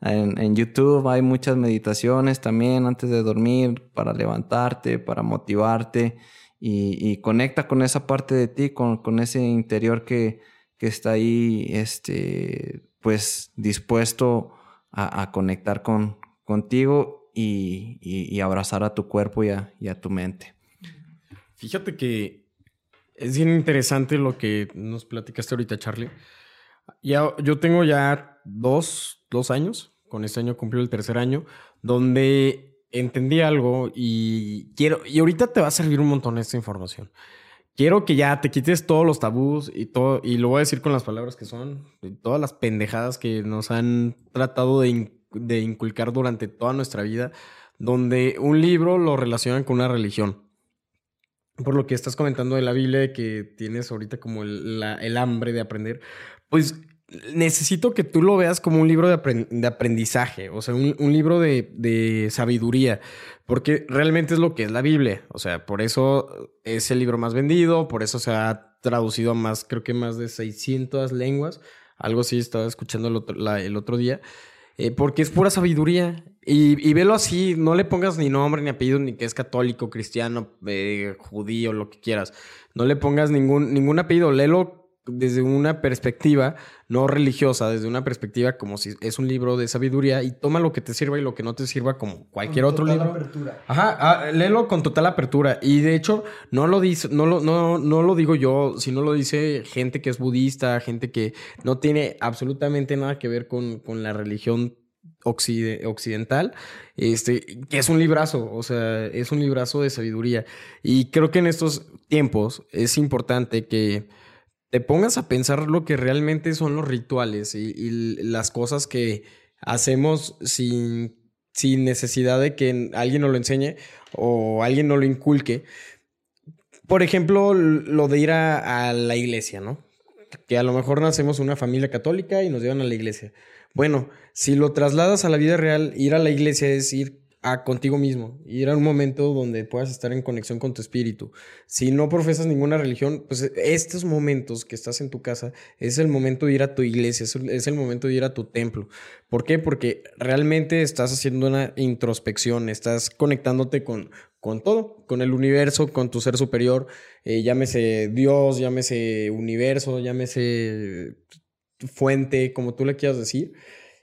Speaker 1: En, YouTube hay muchas meditaciones también antes de dormir para levantarte, para motivarte y, y conecta con esa parte de ti, con, con ese interior que, que está ahí, este, pues dispuesto a, a conectar con, contigo y, y- y abrazar a tu cuerpo y a, y a tu mente.
Speaker 2: Fíjate que es bien interesante lo que nos platicaste ahorita, Charlie. Ya, yo tengo ya dos, dos años, con este año cumplió el tercer año, donde entendí algo y quiero, y ahorita te va a servir un montón esta información. Quiero que ya te quites todos los tabús y todo, y lo voy a decir con las palabras que son, y todas las pendejadas que nos han tratado de, de inculcar durante toda nuestra vida, donde un libro lo relacionan con una religión por lo que estás comentando de la Biblia, que tienes ahorita como el, el hambre de aprender, pues necesito que tú lo veas como un libro de, apren- de aprendizaje, o sea, un, libro de, sabiduría, porque realmente es lo que es la Biblia, o sea, por eso es el libro más vendido, por eso se ha traducido a más, creo que más de 600 lenguas, algo así estaba escuchando el otro, día. Eh, porque es pura sabiduría. Y, y velo así, no le pongas ni nombre, ni apellido, ni que es católico, cristiano, eh, judío, lo que quieras. No le pongas ningún, ningún apellido, léelo desde una perspectiva no religiosa, desde una perspectiva como si es un libro de sabiduría y toma lo que te sirva y lo que no te sirva como cualquier otro libro. Ajá, ah, léelo con total apertura. Y de hecho, no lo dice, no lo, no, no lo digo yo, sino lo dice gente que es budista, gente que no tiene absolutamente nada que ver con, con la religión occide- occidental, este, que es un librazo, o sea, es un librazo de sabiduría. Y creo que en estos tiempos es importante que te pongas a pensar lo que realmente son los rituales y, las cosas que hacemos sin, sin necesidad de que alguien nos lo enseñe o alguien nos lo inculque. Por ejemplo, lo de ir a, a la iglesia, ¿no? Que a lo mejor nacemos una familia católica y nos llevan a la iglesia. Bueno, si lo trasladas a la vida real, ir a la iglesia es ir a contigo mismo, ir a un momento donde puedas estar en conexión con tu espíritu. Si no profesas ninguna religión, pues estos momentos que estás en tu casa es el momento de ir a tu iglesia, es el, es el momento de ir a tu templo. ¿Por qué? Porque realmente estás haciendo una introspección, estás conectándote con, con todo, con el universo, con tu ser superior, eh, llámese Dios, llámese universo, llámese fuente, como tú le quieras decir.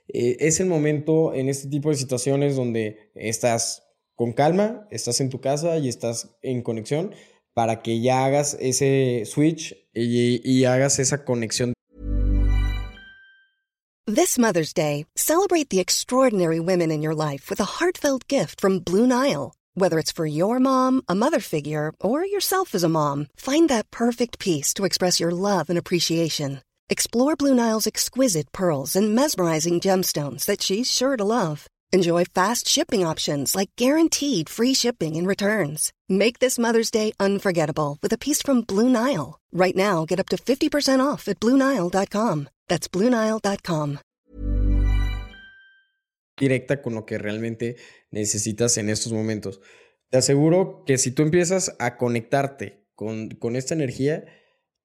Speaker 2: Eh, es el momento en este tipo de situaciones donde estás con calma, estás en tu casa y estás en conexión para que ya hagas ese switch y, y hagas esa conexión.
Speaker 6: This Mother's Day, celebrate the extraordinary women in your life with a heartfelt gift from Blue Nile. Whether it's for your mom, a mother figure, or yourself as a mom, find that perfect piece to express your love and appreciation. Explore Blue Nile's exquisite pearls and mesmerizing gemstones that she's sure to love. Enjoy fast shipping options like guaranteed free shipping and returns. Make this Mother's Day unforgettable with a piece from Blue Nile. Right now, get up to 50% off at BlueNile.com. That's BlueNile.com.
Speaker 2: directa con lo que realmente necesitas en estos momentos. Te aseguro que si tú empiezas a conectarte con, con esta energía,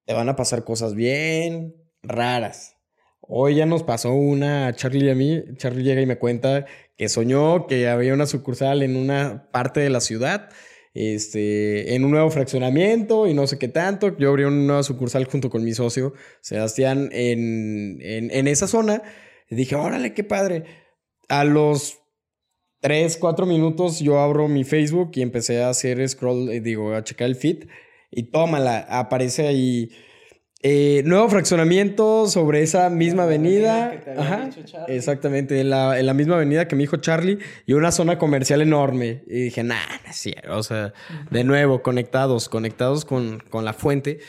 Speaker 2: te van a pasar cosas bien raras. Hoy ya nos pasó una a Charlie y a mí. Charlie llega y me cuenta que soñó que había una sucursal en una parte de la ciudad, este, en un nuevo fraccionamiento y no sé qué tanto. Yo abrí una nueva sucursal junto con mi socio Sebastián en, en, en esa zona. Y dije, órale, qué padre. A los 3, 4 minutos yo abro mi Facebook y empecé a hacer scroll, eh, digo, a checar el feed y tómala, aparece ahí Eh, nuevo fraccionamiento sobre esa misma avenida. Ajá, exactamente, en la, en la misma avenida que me dijo Charlie y una zona comercial enorme. Y dije, nah, no es cierto. O sea, de nuevo, conectados, conectados con, con la fuente.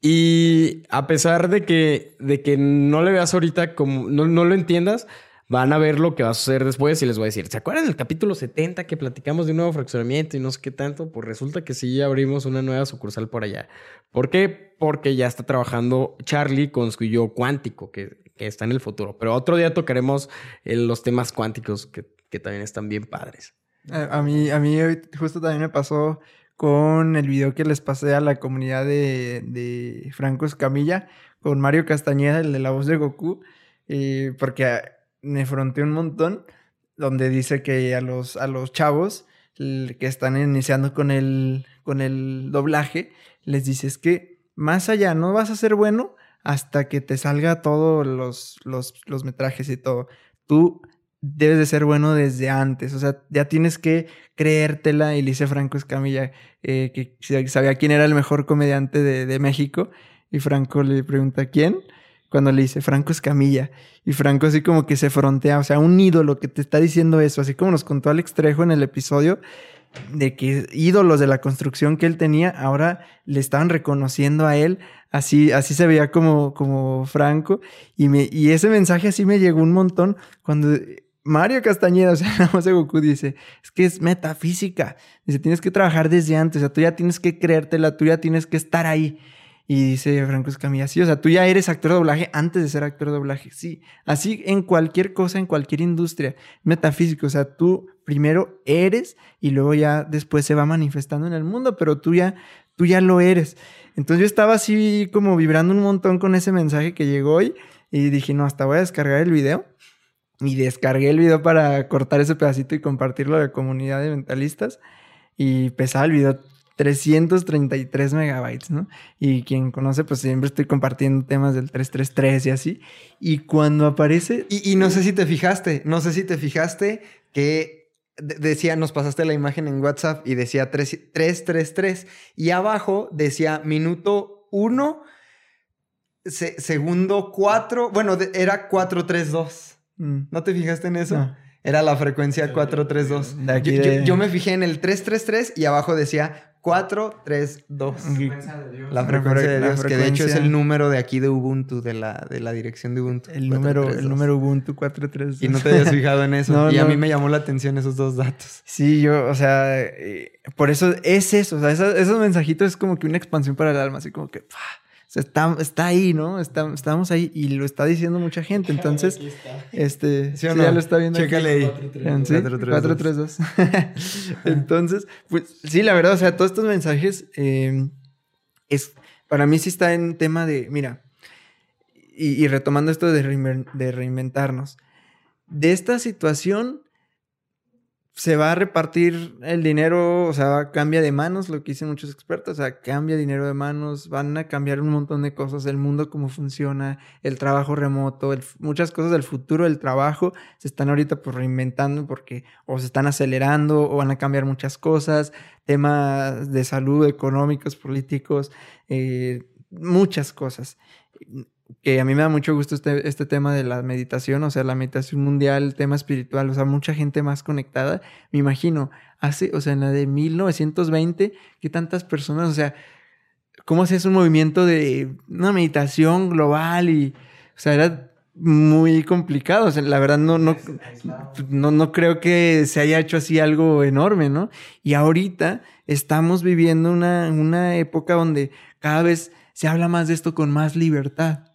Speaker 2: Y a pesar de que, de que no le veas ahorita como, no, no lo entiendas, van a ver lo que va a suceder después y les voy a decir, ¿se acuerdan del capítulo 70 que platicamos de un nuevo fraccionamiento y no sé qué tanto? Pues resulta que sí abrimos una nueva sucursal por allá. ¿Por qué? Porque ya está trabajando Charlie con su yo cuántico, que, está en el futuro. Pero otro día tocaremos eh, los temas cuánticos que, también están bien padres.
Speaker 5: A, a mí, a mí justo también me pasó con el video que les pasé a la comunidad de, de Franco Escamilla, con Mario Castañeda, el de la voz de Goku, eh, porque me fronteé un montón, donde dice que a los, a los chavos que están iniciando con el, con el doblaje, les dices que más allá no vas a ser bueno hasta que te salga todos los, los, los metrajes y todo. Tú debes de ser bueno desde antes, o sea, ya tienes que creértela y le dice Franco Escamilla eh, que sabía quién era el mejor comediante de, de México y Franco le pregunta quién cuando le dice Franco Escamilla y Franco así como que se frontea, o sea, un ídolo que te está diciendo eso, así como nos contó Alex Trejo en el episodio de que ídolos de la construcción que él tenía ahora le estaban reconociendo a él, así así se veía como como Franco y me y ese mensaje así me llegó un montón cuando Mario Castañeda, *laughs* o sea, la voz de Goku dice, es que es metafísica. Dice, tienes que trabajar desde antes, o sea, tú ya tienes que creértela, tú ya tienes que estar ahí. Y dice Franco Escamilla, sí, o sea, tú ya eres actor de doblaje antes de ser actor de doblaje, sí. Así en cualquier cosa, en cualquier industria, metafísico, o sea, tú primero eres y luego ya después se va manifestando en el mundo, pero tú ya, tú ya lo eres. Entonces yo estaba así como vibrando un montón con ese mensaje que llegó hoy y dije, no, hasta voy a descargar el video. Y descargué el video para cortar ese pedacito y compartirlo a la comunidad de mentalistas. Y pesaba el video 333 megabytes, ¿no? Y quien conoce, pues siempre estoy compartiendo temas del 333 y así. Y cuando aparece...
Speaker 4: Y, y no sé si te fijaste, no sé si te fijaste que de- decía, nos pasaste la imagen en WhatsApp y decía 3 333 y abajo decía minuto 1, segundo 4, bueno, de- era 432.
Speaker 5: Mm,
Speaker 4: ¿No te fijaste en eso?
Speaker 5: no.
Speaker 4: Era la frecuencia 432.
Speaker 5: De aquí
Speaker 4: Yo, yo-
Speaker 5: de-
Speaker 4: yo me fijé en el 333 y abajo decía 432. La
Speaker 5: La
Speaker 4: frecuencia
Speaker 5: fre-
Speaker 4: de
Speaker 5: la
Speaker 4: Dios, que de hecho es
Speaker 5: frecuencia-
Speaker 4: el número de aquí de Ubuntu, de la, de la dirección de Ubuntu.
Speaker 5: El número, el
Speaker 4: 432.
Speaker 5: número Ubuntu 432.
Speaker 4: Y no te habías fijado en eso. *laughs*
Speaker 5: No,
Speaker 4: y a mí me llamó la atención esos dos datos.
Speaker 5: Sí, yo, o sea, eh, por eso es eso, o sea, esos, esos mensajitos es como que una expansión para el alma, así como que, ¡pah! O sea, está, está ahí, ¿no? Está- estamos ahí y lo está diciendo mucha gente, *laughs* entonces, este,
Speaker 4: ¿Sí o
Speaker 5: sí,
Speaker 4: no?
Speaker 5: ya lo está viendo.
Speaker 4: Chécale ahí.
Speaker 5: ¿Sí? 432. *laughs* Entonces, pues sí, la verdad, o sea, todos estos mensajes eh, es para mí sí está en tema de, mira, y, y retomando esto de, de reinventarnos, de esta situación se va a repartir el dinero, o sea, cambia de manos, lo que dicen muchos expertos, o sea, cambia dinero de manos, van a cambiar un montón de cosas, el mundo cómo funciona, el trabajo remoto, muchas cosas del futuro del trabajo se están ahorita pues reinventando porque o se están acelerando o van a cambiar muchas cosas, temas de salud, económicos, políticos, eh, muchas cosas. Que a mí me da mucho gusto este, este tema de la meditación, o sea, la meditación mundial, el tema espiritual, o sea, mucha gente más conectada. Me imagino, hace, o sea, en la de 1920, que tantas personas, o sea, cómo haces un movimiento de una meditación global y, o sea, era muy complicado. La verdad no, no, no, no creo que se haya hecho así algo enorme, ¿no? Y ahorita estamos viviendo una, una época donde cada vez se habla más de esto con más libertad.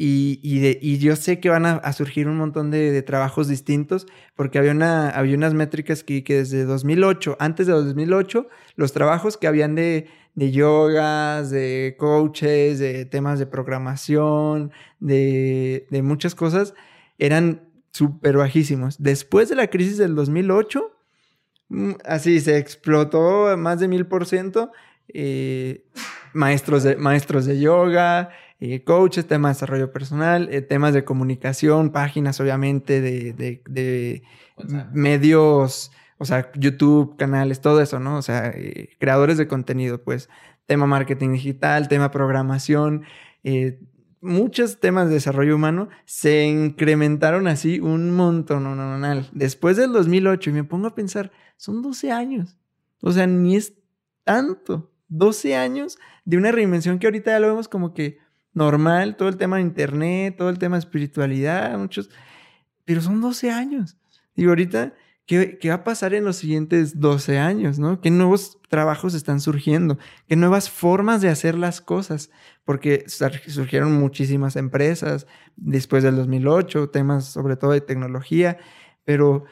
Speaker 5: Y, y, yo sé que van a, surgir un montón de, trabajos distintos, porque había, una, unas métricas que, desde 2008, antes de 2008, los trabajos que habían de, de yogas, de coaches, de temas de programación, de, muchas cosas, eran súper bajísimos. Después de la crisis del 2008, mm, así se explotó más de mil por ciento. eh, maestros, maestros de yoga, eh, coaches, temas de desarrollo personal, eh, temas de comunicación, páginas obviamente de, de- de medios, o sea, YouTube, canales, todo eso, ¿no? O sea, eh, creadores de contenido, pues, tema marketing digital, tema programación, muchos temas de desarrollo humano se incrementaron así un montón. No, no, no, Después del 2008, y me pongo a pensar, son 12 años. O sea, ni es tanto. 12 años de una reinvención que ahorita ya lo vemos como que normal, todo el tema de internet, todo el tema de espiritualidad, muchos, pero son 12 años. Y ahorita, ¿qué, ¿qué, va a pasar en los siguientes 12 años? ¿no? ¿Qué nuevos trabajos están surgiendo? ¿Qué nuevas formas de hacer las cosas? Porque surgieron muchísimas empresas después del 2008, temas sobre todo de tecnología, pero,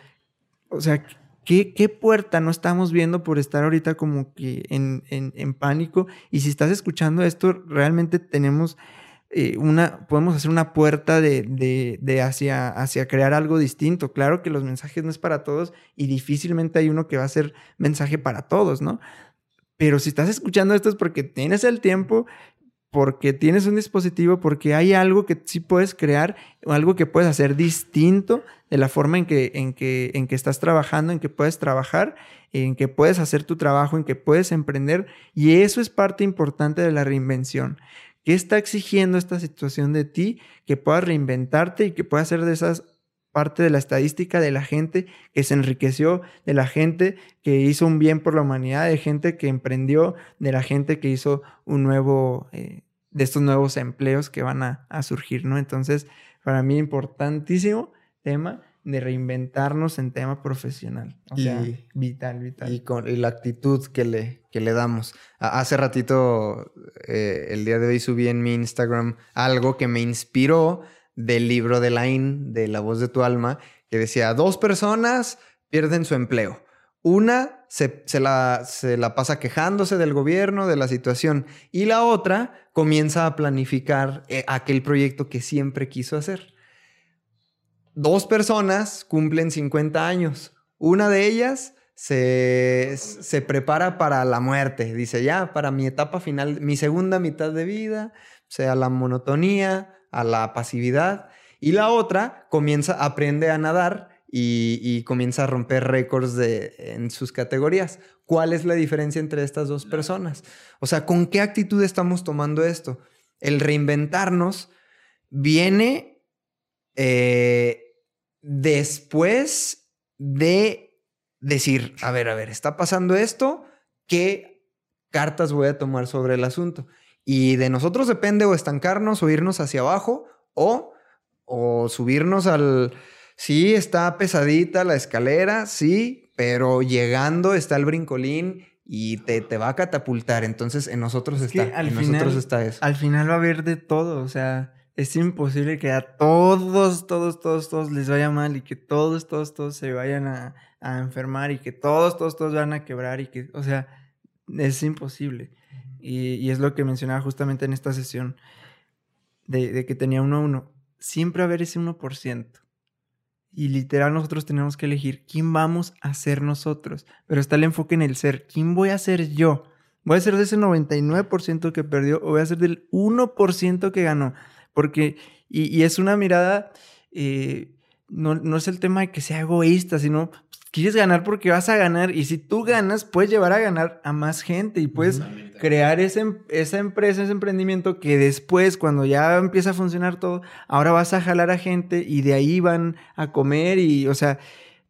Speaker 5: o sea, ¿Qué, puerta no estamos viendo por estar ahorita como que en, pánico? Y si estás escuchando esto, realmente tenemos eh, una, podemos hacer una puerta de, de, hacia, hacia crear algo distinto. Claro que los mensajes no es para todos y difícilmente hay uno que va a ser mensaje para todos, ¿no? Pero si estás escuchando esto es porque tienes el tiempo porque tienes un dispositivo, porque hay algo que sí puedes crear, algo que puedes hacer distinto de la forma en que, en que, en que estás trabajando, en que puedes trabajar, en que puedes hacer tu trabajo, en que puedes emprender. Y eso es parte importante de la reinvención. ¿Qué está exigiendo esta situación de ti? Que puedas reinventarte y que puedas hacer de esas parte de la estadística de la gente que se enriqueció, de la gente que hizo un bien por la humanidad, de gente que emprendió, de la gente que hizo un nuevo, eh, de estos nuevos empleos que van a, surgir, ¿no? Entonces, para mí importantísimo tema de reinventarnos en tema profesional. O sea, vital, vital.
Speaker 4: Y, con, la actitud que le, que le damos. Hace ratito, eh, el día de hoy subí en mi Instagram algo que me inspiró del libro de Lain, de La voz de tu alma, que decía, dos personas pierden su empleo. Una se, la, pasa quejándose del gobierno, de la situación, y la otra comienza a planificar eh, aquel proyecto que siempre quiso hacer. Dos personas cumplen 50 años. Una de ellas se, prepara para la muerte. Dice, ya, para mi etapa final, mi segunda mitad de vida, sea la monotonía, a la pasividad. Y la otra comienza, aprende a nadar y, comienza a romper récords de, en sus categorías. ¿Cuál es la diferencia entre estas dos personas? O sea, ¿con qué actitud estamos tomando esto? El reinventarnos viene eh, después de decir, a ver, a ver, está pasando esto, ¿qué cartas voy a tomar sobre el asunto? Y de nosotros depende o estancarnos o irnos hacia abajo o, o subirnos al Sí, está pesadita la escalera, sí, pero llegando está el brincolín y te, te va a catapultar. Entonces, en nosotros está,
Speaker 5: al
Speaker 4: en
Speaker 5: final,
Speaker 4: nosotros está eso.
Speaker 5: Al final va a haber de todo, o sea, es imposible que a todos, todos, todos, todos les vaya mal y que todos, todos, todos se vayan a, a enfermar y que todos, todos, todos van a quebrar y que, o sea, es imposible. Y, y es lo que mencionaba justamente en esta sesión de, de que tenía uno a uno. Siempre haber ese 1%. Y literal nosotros tenemos que elegir quién vamos a ser nosotros. Pero está el enfoque en el ser. ¿Quién voy a ser yo? ¿Voy a ser de ese 99% que perdió o voy a ser del 1% que ganó? Porque, y, es una mirada, eh, no, no, es el tema de que sea egoísta, sino quieres ganar porque vas a ganar y si tú ganas, puedes llevar a ganar a más gente y puedes crear ese, em, esa empresa, ese emprendimiento que después, cuando ya empieza a funcionar todo, ahora vas a jalar a gente y de ahí van a comer y, o sea,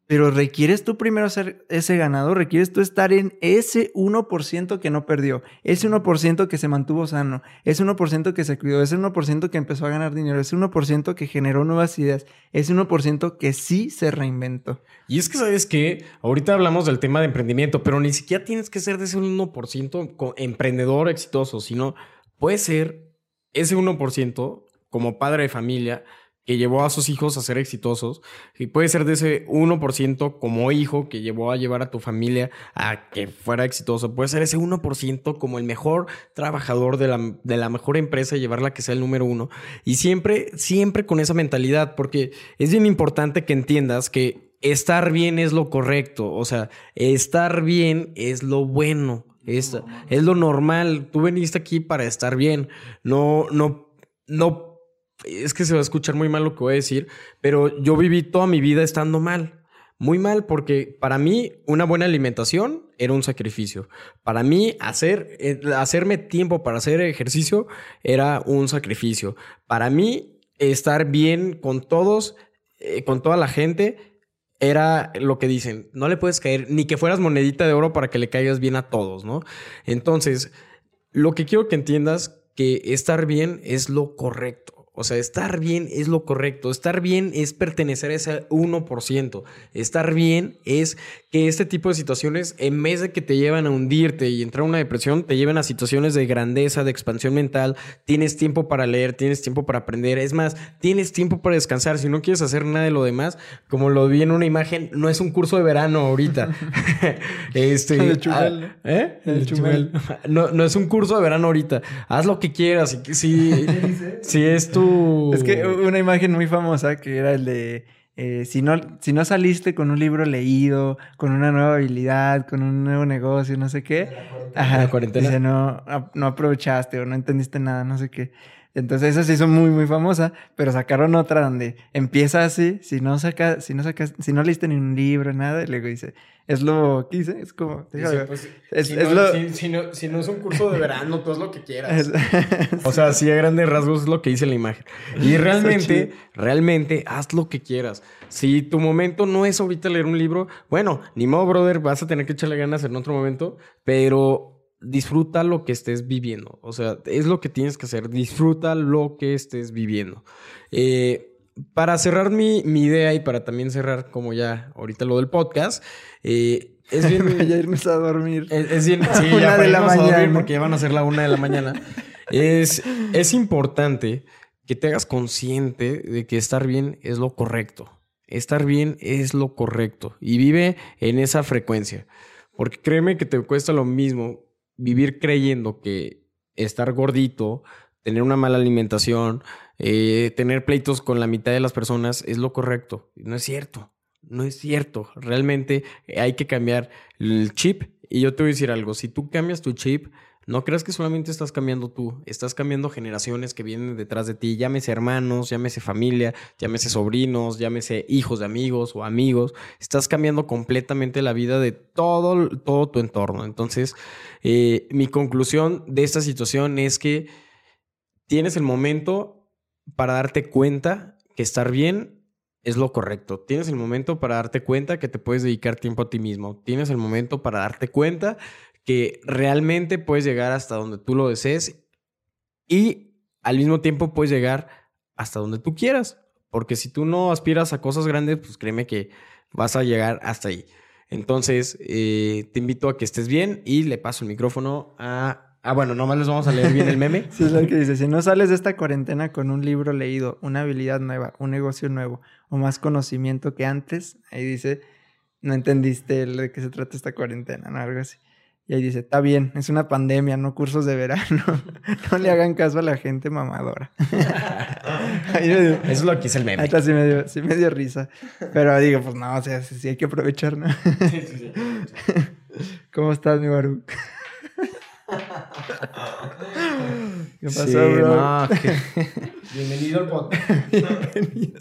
Speaker 5: pero requieres tú primero ser ese ganador, requieres tú estar en ese 1% que no perdió, ese 1% que se mantuvo sano, ese 1% que se cuidó, ese 1% que empezó a ganar dinero, ese 1% que generó nuevas ideas, ese 1% que sí se reinventó.
Speaker 2: Y es que sabes que ahorita hablamos del tema de emprendimiento, pero ni siquiera tienes que ser de ese 1% emprendedor exitoso, sino puede ser ese 1% como padre de familia que llevó a sus hijos a ser exitosos. Y puede ser de ese 1% como hijo que llevó a llevar a tu familia a que fuera exitoso. Puede ser ese 1% como el mejor trabajador de la, de la mejor empresa y llevarla a que sea el número uno. Y siempre, siempre con esa mentalidad, porque es bien importante que entiendas que estar bien es lo correcto. O sea, estar bien es lo bueno. Es, es lo normal. Tú veniste aquí para estar bien. No, no, no es que se va a escuchar muy mal lo que voy a decir, pero yo viví toda mi vida estando mal. Muy mal porque para mí una buena alimentación era un sacrificio. Para mí hacer, eh, hacerme tiempo para hacer ejercicio era un sacrificio. Para mí estar bien con todos, eh, con toda la gente, era lo que dicen. No le puedes caer ni que fueras monedita de oro para que le caigas bien a todos, ¿no? Entonces, lo que quiero que entiendas que estar bien es lo correcto. O sea, estar bien es lo correcto. Estar bien es pertenecer a ese 1%. Estar bien es que este tipo de situaciones, en vez de que te llevan a hundirte y entrar a una depresión, te lleven a situaciones de grandeza, de expansión mental. Tienes tiempo para leer, tienes tiempo para aprender. Es más, tienes tiempo para descansar. Si no quieres hacer nada de lo demás, como lo vi en una imagen, no es un curso de verano ahorita. *laughs* *laughs* este,
Speaker 5: El chumel,
Speaker 2: ah, ¿Eh?
Speaker 5: El chumel.
Speaker 2: No, no es un curso de verano ahorita. Haz lo que quieras. Si, *laughs* si, si es tu
Speaker 5: es que una imagen muy famosa que era el de eh, si, no, si no saliste con un libro leído, con una nueva habilidad, con un nuevo negocio, no sé qué. Ajá,
Speaker 2: la cuarentena.
Speaker 5: Dice, no, no aprovechaste o no entendiste nada, no sé qué. Entonces esa se hizo muy, muy famosa, pero sacaron otra donde empieza así, si no sacas, si no sacas, si no leíste ni un libro, nada, y luego dice, es lo que hice, es como,
Speaker 2: pues, es, si, no, lo... Si, no, si, no, es un curso de verano, tú haz lo que quieras. *laughs* o sea, sí a grandes rasgos es lo que dice la imagen. *laughs* Y realmente, realmente, haz lo que quieras. Si tu momento no es ahorita leer un libro, bueno, ni modo, brother, vas a tener que echarle ganas en otro momento, pero disfruta lo que estés viviendo. O sea, es lo que tienes que hacer. Disfruta lo que estés viviendo. Eh, para cerrar mi, idea y para también cerrar como ya ahorita lo del podcast, eh, es bien... *laughs*
Speaker 5: Vaya *laughs* irnos a dormir.
Speaker 2: Es, bien... Sí, *laughs* ya de la mañana. porque ya van a ser la una de la mañana. es, es importante que te hagas consciente de que estar bien es lo correcto. Estar bien es lo correcto. Y vive en esa frecuencia. Porque créeme que te cuesta lo mismo vivir creyendo que estar gordito, tener una mala alimentación, eh, tener pleitos con la mitad de las personas es lo correcto. No es cierto. No es cierto. Realmente hay que cambiar el chip. Y yo te voy a decir algo. Si tú cambias tu chip, no creas que solamente estás cambiando tú, estás cambiando generaciones que vienen detrás de ti, llámese hermanos, llámese familia, llámese sobrinos, llámese hijos de amigos o amigos, estás cambiando completamente la vida de todo, todo tu entorno. Entonces, eh, mi conclusión de esta situación es que tienes el momento para darte cuenta que estar bien es lo correcto. Tienes el momento para darte cuenta que te puedes dedicar tiempo a ti mismo. Tienes el momento para darte cuenta que realmente puedes llegar hasta donde tú lo desees y al mismo tiempo puedes llegar hasta donde tú quieras. Porque si tú no aspiras a cosas grandes, pues créeme que vas a llegar hasta ahí. Entonces, eh, te invito a que estés bien y le paso el micrófono a... Ah, bueno, nomás les vamos a leer bien el meme. *laughs*
Speaker 5: sí, es lo que dice. Si no sales de esta cuarentena con un libro leído, una habilidad nueva, un negocio nuevo o más conocimiento que antes, ahí dice, no entendiste de qué se trata esta cuarentena, ¿no? Algo así. Y ahí dice, está bien, es una pandemia, no cursos de verano. *laughs* no le hagan caso a la gente mamadora. *laughs*
Speaker 2: Eso es lo que dice el meme.
Speaker 5: Ahí sí me, dio, sí me dio risa. Pero digo, pues no, o sea, sí, hay que aprovechar, ¿no? sí, sí, sí. *laughs* ¿Cómo estás, mi Baru? ¿Qué pasó, bro? No,
Speaker 2: Bienvenido al podcast. Bienvenido.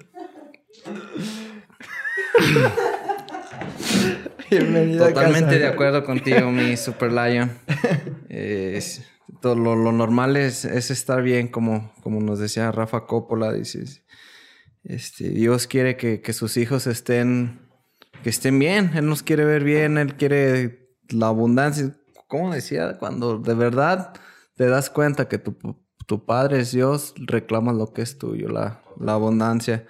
Speaker 1: Totalmente de acuerdo contigo, mi Super Lion. todo lo, normal es, estar bien, como, como nos decía Rafa Coppola. Dices, este, Dios quiere que, sus hijos estén, que estén bien. Él nos quiere ver bien. Él quiere la abundancia. Como decía, cuando de verdad te das cuenta que tu, padre es Dios, reclamas lo que es tuyo, la, la abundancia.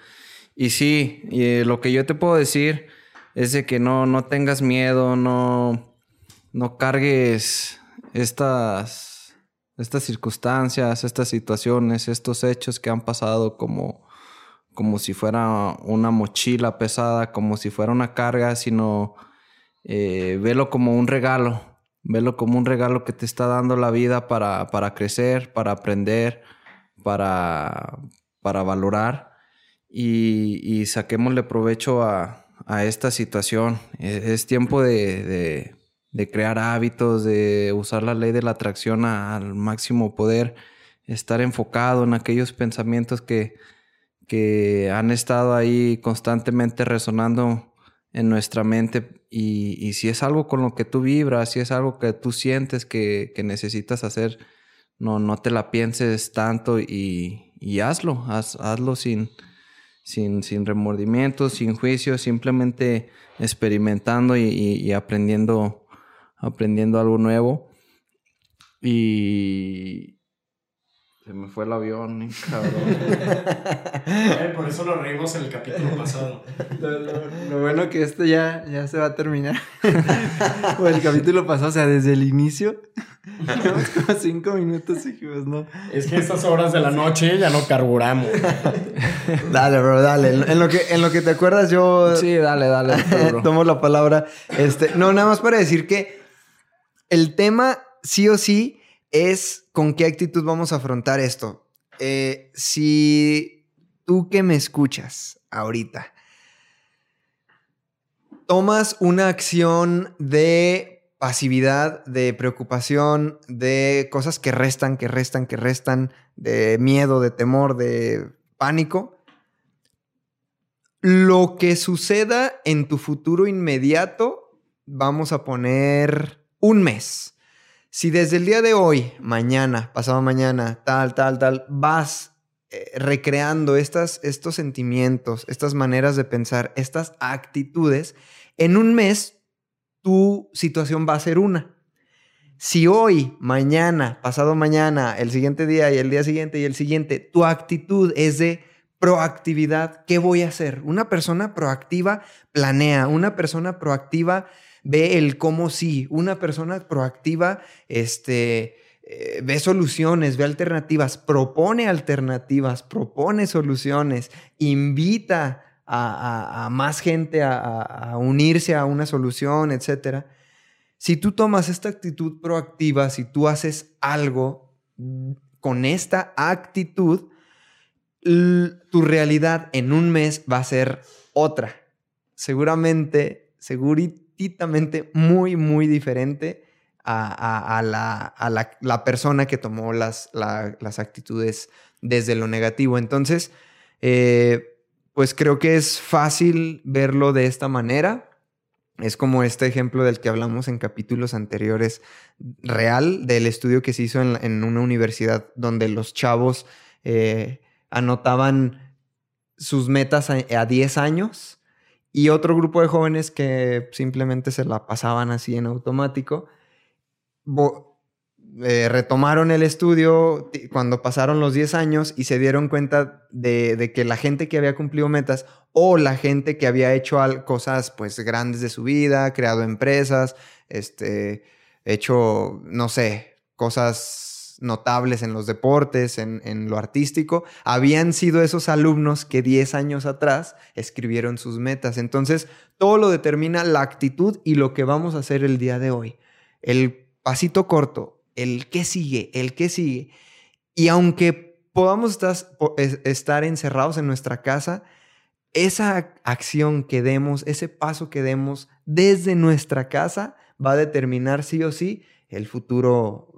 Speaker 1: Y sí, eh, lo que yo te puedo decir es de que no, no tengas miedo, no, no cargues estas, estas circunstancias, estas situaciones, estos hechos que han pasado como, como si fuera una mochila pesada, como si fuera una carga, sino eh, velo como un regalo, velo como un regalo que te está dando la vida para, para crecer, para aprender, para, para valorar. Y, y saquémosle provecho a, a esta situación. E, es tiempo de, crear hábitos, de usar la ley de la atracción al máximo poder, estar enfocado en aquellos pensamientos que, que han estado ahí constantemente resonando en nuestra mente y, si es algo con lo que tú vibras, si es algo que tú sientes que, necesitas hacer, no, no te la pienses tanto y, hazlo, hazlo sin, sin, sin remordimientos, sin juicio, simplemente experimentando y, aprendiendo, aprendiendo algo nuevo. Y, se me fue el avión, *laughs* cabrón.
Speaker 2: Eh, por eso lo reímos en el capítulo pasado.
Speaker 5: Lo, bueno que esto ya, ya se va a terminar. *laughs* o el capítulo pasado, o sea, desde el inicio. como *laughs* cinco minutos y dijimos, no.
Speaker 2: Es que estas horas de la noche ya no carburamos.
Speaker 4: dale, bro, dale. En lo que, en lo que te acuerdas, yo.
Speaker 1: Sí, dale, dale.
Speaker 4: tomo la palabra. Este, no, nada más para decir que el tema, sí o sí, es con qué actitud vamos a afrontar esto. Eh, si tú que me escuchas ahorita tomas una acción de pasividad, de preocupación, de cosas que restan, que restan, que restan, de miedo, de temor, de pánico, lo que suceda en tu futuro inmediato, vamos a poner un mes si desde el día de hoy, mañana, pasado mañana, tal, tal, tal, vas eh, recreando estas, estos sentimientos, estas maneras de pensar, estas actitudes, en un mes tu situación va a ser una. Si hoy, mañana, pasado mañana, el siguiente día y el día siguiente y el siguiente, tu actitud es de proactividad, ¿qué voy a hacer? Una persona proactiva planea, una persona proactiva ve el cómo sí. Una persona proactiva, este, eh, ve soluciones, ve alternativas, propone alternativas, propone soluciones, invita a, más gente a, unirse a una solución, etc. Si tú tomas esta actitud proactiva, si tú haces algo con esta actitud, tu realidad en un mes va a ser otra. Seguramente, segurito muy, muy diferente a, la, persona que tomó las, las, actitudes desde lo negativo. Entonces, eh, pues creo que es fácil verlo de esta manera. Es como este ejemplo del que hablamos en capítulos anteriores, real, del estudio que se hizo en, una universidad donde los chavos eh, anotaban sus metas a, a 10 años y otro grupo de jóvenes que simplemente se la pasaban así en automático. Eh, retomaron el estudio cuando pasaron los 10 años y se dieron cuenta de, que la gente que había cumplido metas o la gente que había hecho cosas pues grandes de su vida, creado empresas, este, hecho, no sé, cosas notables en los deportes, en, lo artístico, habían sido esos alumnos que 10 años atrás escribieron sus metas. Entonces, todo lo determina la actitud y lo que vamos a hacer el día de hoy. El pasito corto, el qué sigue, el qué sigue. Y aunque podamos estar encerrados en nuestra casa, esa acción que demos, ese paso que demos desde nuestra casa va a determinar sí o sí el futuro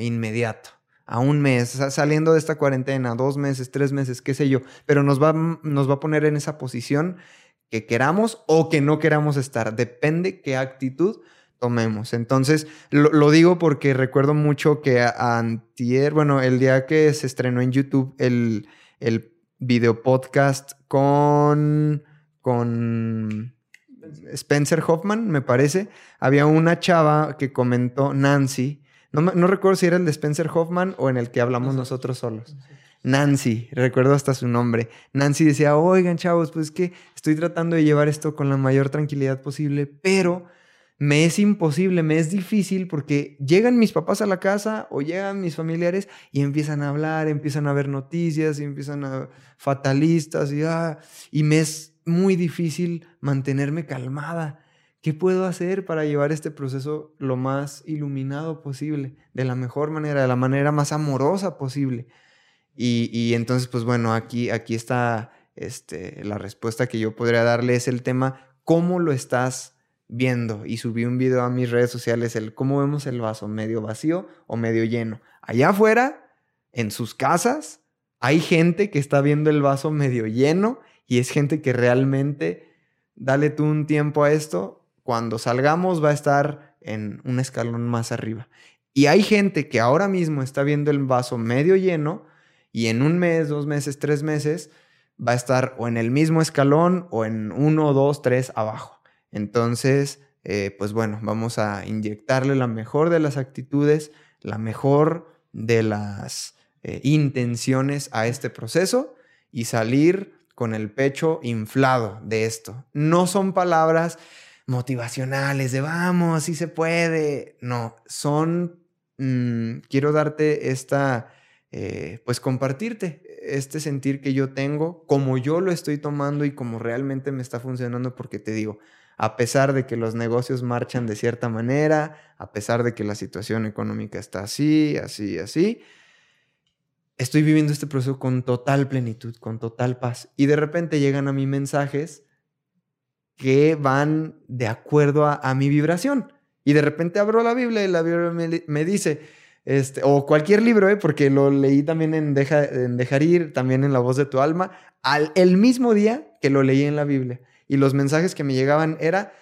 Speaker 4: inmediato, a un mes, saliendo de esta cuarentena, dos meses, tres meses, qué sé yo, pero nos va, nos va a poner en esa posición que queramos o que no queramos estar. Depende qué actitud tomemos. Entonces, lo, digo porque recuerdo mucho que antier, bueno, el día que se estrenó en YouTube el, el video podcast con, con Spencer Hoffman, me parece, había una chava que comentó, Nancy, no, recuerdo si era el de Spencer Hoffman o en el que hablamos nosotros solos. Nancy, recuerdo hasta su nombre. Nancy decía, oigan chavos, pues es que estoy tratando de llevar esto con la mayor tranquilidad posible, pero me es imposible, me es difícil porque llegan mis papás a la casa o llegan mis familiares y empiezan a hablar, empiezan a ver noticias y empiezan a fatalistas y, ah, y me es muy difícil mantenerme calmada. ¿Qué puedo hacer para llevar este proceso lo más iluminado posible, de la mejor manera, de la manera más amorosa posible? Y, entonces, pues bueno, aquí, aquí está este, la respuesta que yo podría darle, es el tema, ¿cómo lo estás viendo? Y subí un video a mis redes sociales, el cómo vemos el vaso, medio vacío o medio lleno. Allá afuera, en sus casas, hay gente que está viendo el vaso medio lleno y es gente que realmente dale tú un tiempo a esto, cuando salgamos va a estar en un escalón más arriba. Y hay gente que ahora mismo está viendo el vaso medio lleno y en un mes, dos meses, tres meses va a estar o en el mismo escalón o en uno, dos, tres abajo. Entonces, eh, pues bueno, vamos a inyectarle la mejor de las actitudes, la mejor de las eh, intenciones a este proceso y salir con el pecho inflado de esto. No son palabras motivacionales de vamos, si se puede. No, son, mm, quiero darte esta, eh, pues compartirte este sentir que yo tengo, como yo lo estoy tomando y como realmente me está funcionando, porque te digo, a pesar de que los negocios marchan de cierta manera, a pesar de que la situación económica está así, así, así, estoy viviendo este proceso con total plenitud, con total paz. Y de repente llegan a mí mensajes que van de acuerdo a, mi vibración. Y de repente abro la Biblia y la Biblia me, dice, este, o cualquier libro, ¿eh? porque lo leí también en, Dejar Ir, también en La Voz de tu Alma, al, el mismo día que lo leí en la Biblia. Y los mensajes que me llegaban era,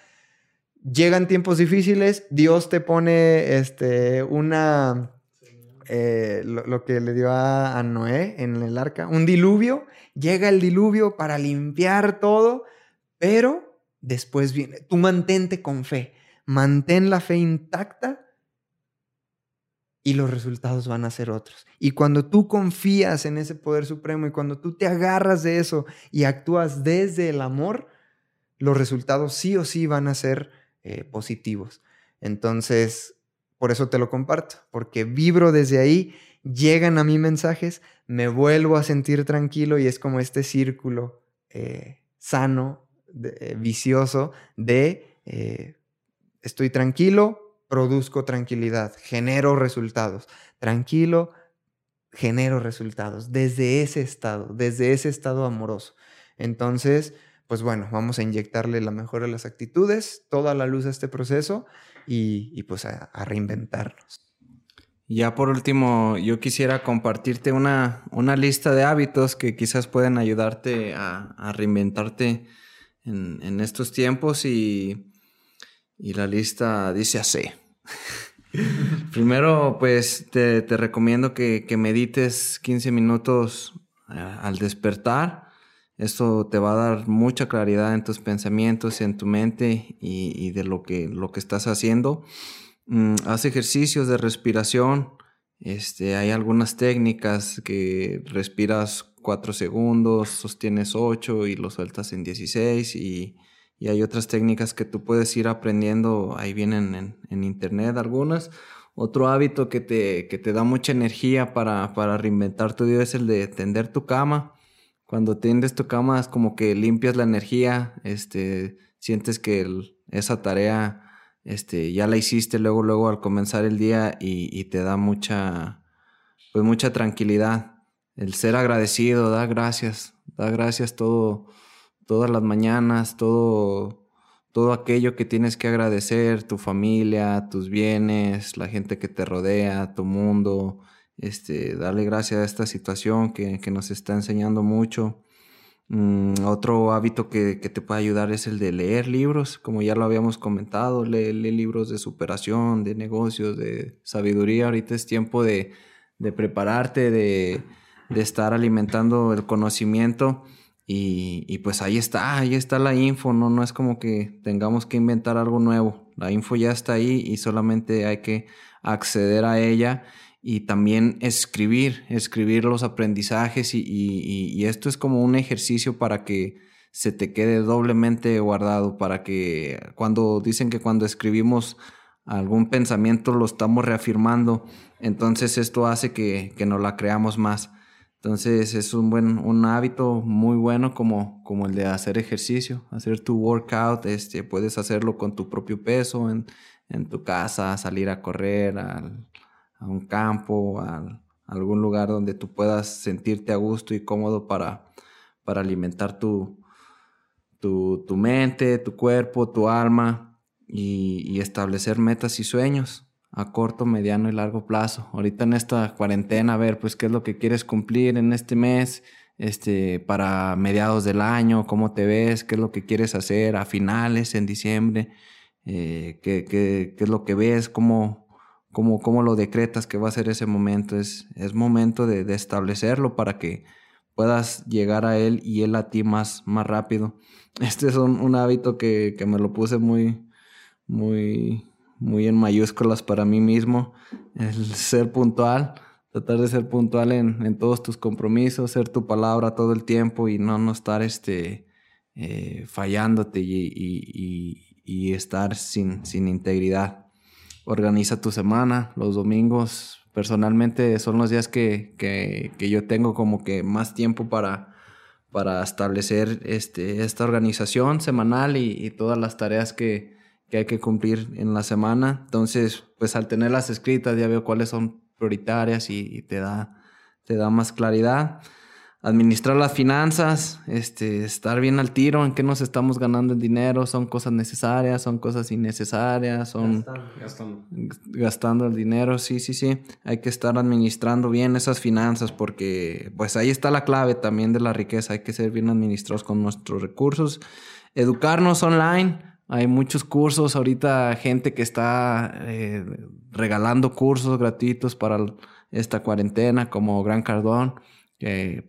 Speaker 4: llegan tiempos difíciles, Dios te pone este, una, eh, lo, que le dio a, Noé en el arca, un diluvio, llega el diluvio para limpiar todo, pero después viene, tú mantente con fe, mantén la fe intacta y los resultados van a ser otros. Y cuando tú confías en ese poder supremo y cuando tú te agarras de eso y actúas desde el amor, los resultados sí o sí van a ser eh, positivos. Entonces, por eso te lo comparto, porque vibro desde ahí, llegan a mí mensajes, me vuelvo a sentir tranquilo y es como este círculo eh, sano, eh, vicioso de eh, estoy tranquilo, produzco tranquilidad, genero resultados. Tranquilo, genero resultados desde ese estado, desde ese estado amoroso. Entonces, pues bueno, vamos a inyectarle la mejor de las actitudes, toda la luz a este proceso y, pues a, reinventarnos.
Speaker 1: Ya por último, yo quisiera compartirte una, una lista de hábitos que quizás pueden ayudarte a, reinventarte en, estos tiempos y, y, la lista dice así. *laughs* Primero, pues te, recomiendo que, que, medites 15 minutos eh, al despertar esto te va a dar mucha claridad en tus pensamientos, en tu mente y, de lo que, lo que estás haciendo. Mm, haz ejercicios de respiración. Este, hay algunas técnicas que respiras 4 segundos, sostienes 8 y lo sueltas en 16 y, hay otras técnicas que tú puedes ir aprendiendo, ahí vienen en, internet algunas. Otro hábito que te, que te da mucha energía para, para reinventar tu día es el de tender tu cama. Cuando tiendes tu cama es como que limpias la energía, este, sientes que esa tarea este, ya la hiciste luego, luego al comenzar el día y, te da mucha, pues mucha tranquilidad. El ser agradecido, da gracias, da gracias todo, todas las mañanas, todo, todo aquello que tienes que agradecer, tu familia, tus bienes, la gente que te rodea, tu mundo, este, darle gracias a esta situación que, nos está enseñando mucho. Mm, otro hábito que, te puede ayudar es el de leer libros, como ya lo habíamos comentado, lee, libros de superación, de negocios, de sabiduría. Ahorita es tiempo de, prepararte, de, estar alimentando el conocimiento. Y, y, pues ahí está, ahí está la info, ¿no? no es como que tengamos que inventar algo nuevo. La info ya está ahí y solamente hay que acceder a ella y también escribir, escribir los aprendizajes y, esto es como un ejercicio para que se te quede doblemente guardado, para que cuando dicen que cuando escribimos algún pensamiento lo estamos reafirmando, entonces esto hace que, que nos la creamos más. Entonces es un buen un hábito muy bueno como, como el de hacer ejercicio, hacer tu workout, este, puedes hacerlo con tu propio peso en, en tu casa, salir a correr, al, a un campo, a, algún lugar donde tú puedas sentirte a gusto y cómodo para, para alimentar tu, tu, mente, tu cuerpo, tu alma y, establecer metas y sueños a corto, mediano y largo plazo. Ahorita en esta cuarentena, a ver, pues qué es lo que quieres cumplir en este mes, este, para mediados del año, cómo te ves, qué es lo que quieres hacer a finales, en diciembre, eh, qué, qué, qué, es lo que ves, cómo, cómo, cómo lo decretas que va a ser ese momento. Es, es momento de, de establecerlo para que puedas llegar a él y él a ti más, más rápido. Este es un, un hábito que, que, me lo puse muy, muy, muy en mayúsculas para mí mismo, el ser puntual tratar de ser puntual en, en, todos tus compromisos, ser tu palabra todo el tiempo y no, no estar este, eh, fallándote y, y, estar sin, sin integridad. Organiza tu semana, los domingos personalmente son los días que, que, que yo tengo como que más tiempo para, para establecer este, esta organización semanal y todas las tareas que, que hay que cumplir en la semana. Entonces, pues al tenerlas escritas ya veo cuáles son prioritarias y, y, te, da, te da más claridad. Administrar las finanzas, este, estar bien al tiro en qué nos estamos ganando el dinero, son cosas necesarias, son cosas innecesarias, son
Speaker 2: gastando,
Speaker 1: gastando el dinero, sí, sí, sí. Hay que estar administrando bien esas finanzas porque pues ahí está la clave también de la riqueza, hay que ser bien administrados con nuestros recursos. Educarnos online, hay muchos cursos, ahorita gente que está eh, regalando cursos gratuitos para esta cuarentena, como Gran Cardón,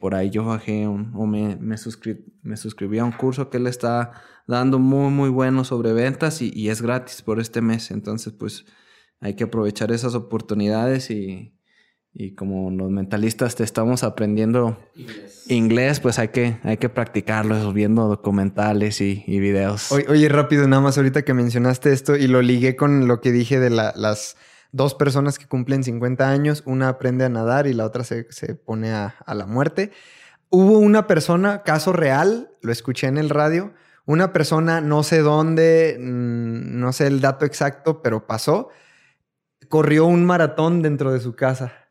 Speaker 1: por ahí yo bajé un, o me, me, suscri me, suscribí a un curso que él está dando muy, muy bueno sobre ventas y, y, es gratis por este mes. Entonces, pues hay que aprovechar esas oportunidades y, y como los mentalistas te estamos aprendiendo inglés, inglés pues hay que, hay que practicarlo, viendo documentales y, y videos.
Speaker 4: Oye, oye, rápido, nada más ahorita que mencionaste esto y lo ligué con lo que dije de la, las dos personas que cumplen 50 años, una aprende a nadar y la otra se, se pone a, a la muerte. Hubo una persona, caso real, lo escuché en el radio, una persona, no sé dónde, mmm, no sé el dato exacto, pero pasó, corrió un maratón dentro de su casa.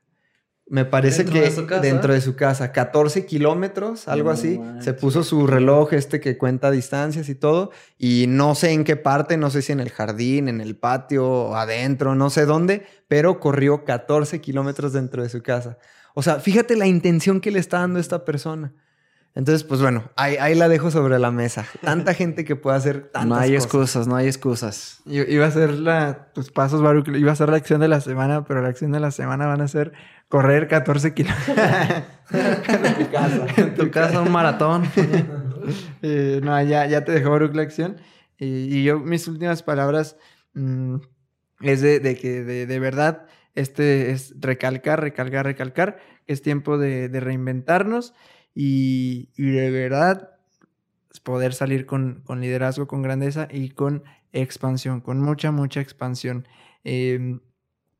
Speaker 4: Me parece
Speaker 1: ¿Dentro
Speaker 4: que
Speaker 1: de
Speaker 4: dentro de su casa, 14 kilómetros, algo
Speaker 1: No
Speaker 4: así.
Speaker 1: manches.
Speaker 4: Se puso su reloj este que cuenta distancias y todo. Y no sé en qué parte, no sé si en el jardín, en el patio, adentro, no sé dónde, pero corrió 14 kilómetros dentro de su casa. O sea, fíjate la intención que le está dando esta persona. Entonces, pues bueno, ahí, ahí la dejo sobre la mesa. Tanta *laughs* gente que puede hacer tantas
Speaker 1: No hay
Speaker 4: cosas.
Speaker 1: excusas, no hay excusas.
Speaker 5: Iba a ser la, tus pasos, Baruch, iba a ser la acción de la semana, pero la acción de la semana van a ser correr 14 kilómetros. *laughs* en tu casa. *laughs*
Speaker 1: En tu casa un maratón. *laughs*
Speaker 5: Eh, no, ya, ya te dejó Baruch la acción. Y, y yo, mis últimas palabras mm, es de, de que de, de verdad este es recalcar, recalcar, recalcar. Es tiempo de, de reinventarnos y, y de verdad poder salir con, con liderazgo, con grandeza y con expansión, con mucha, mucha expansión. Eh,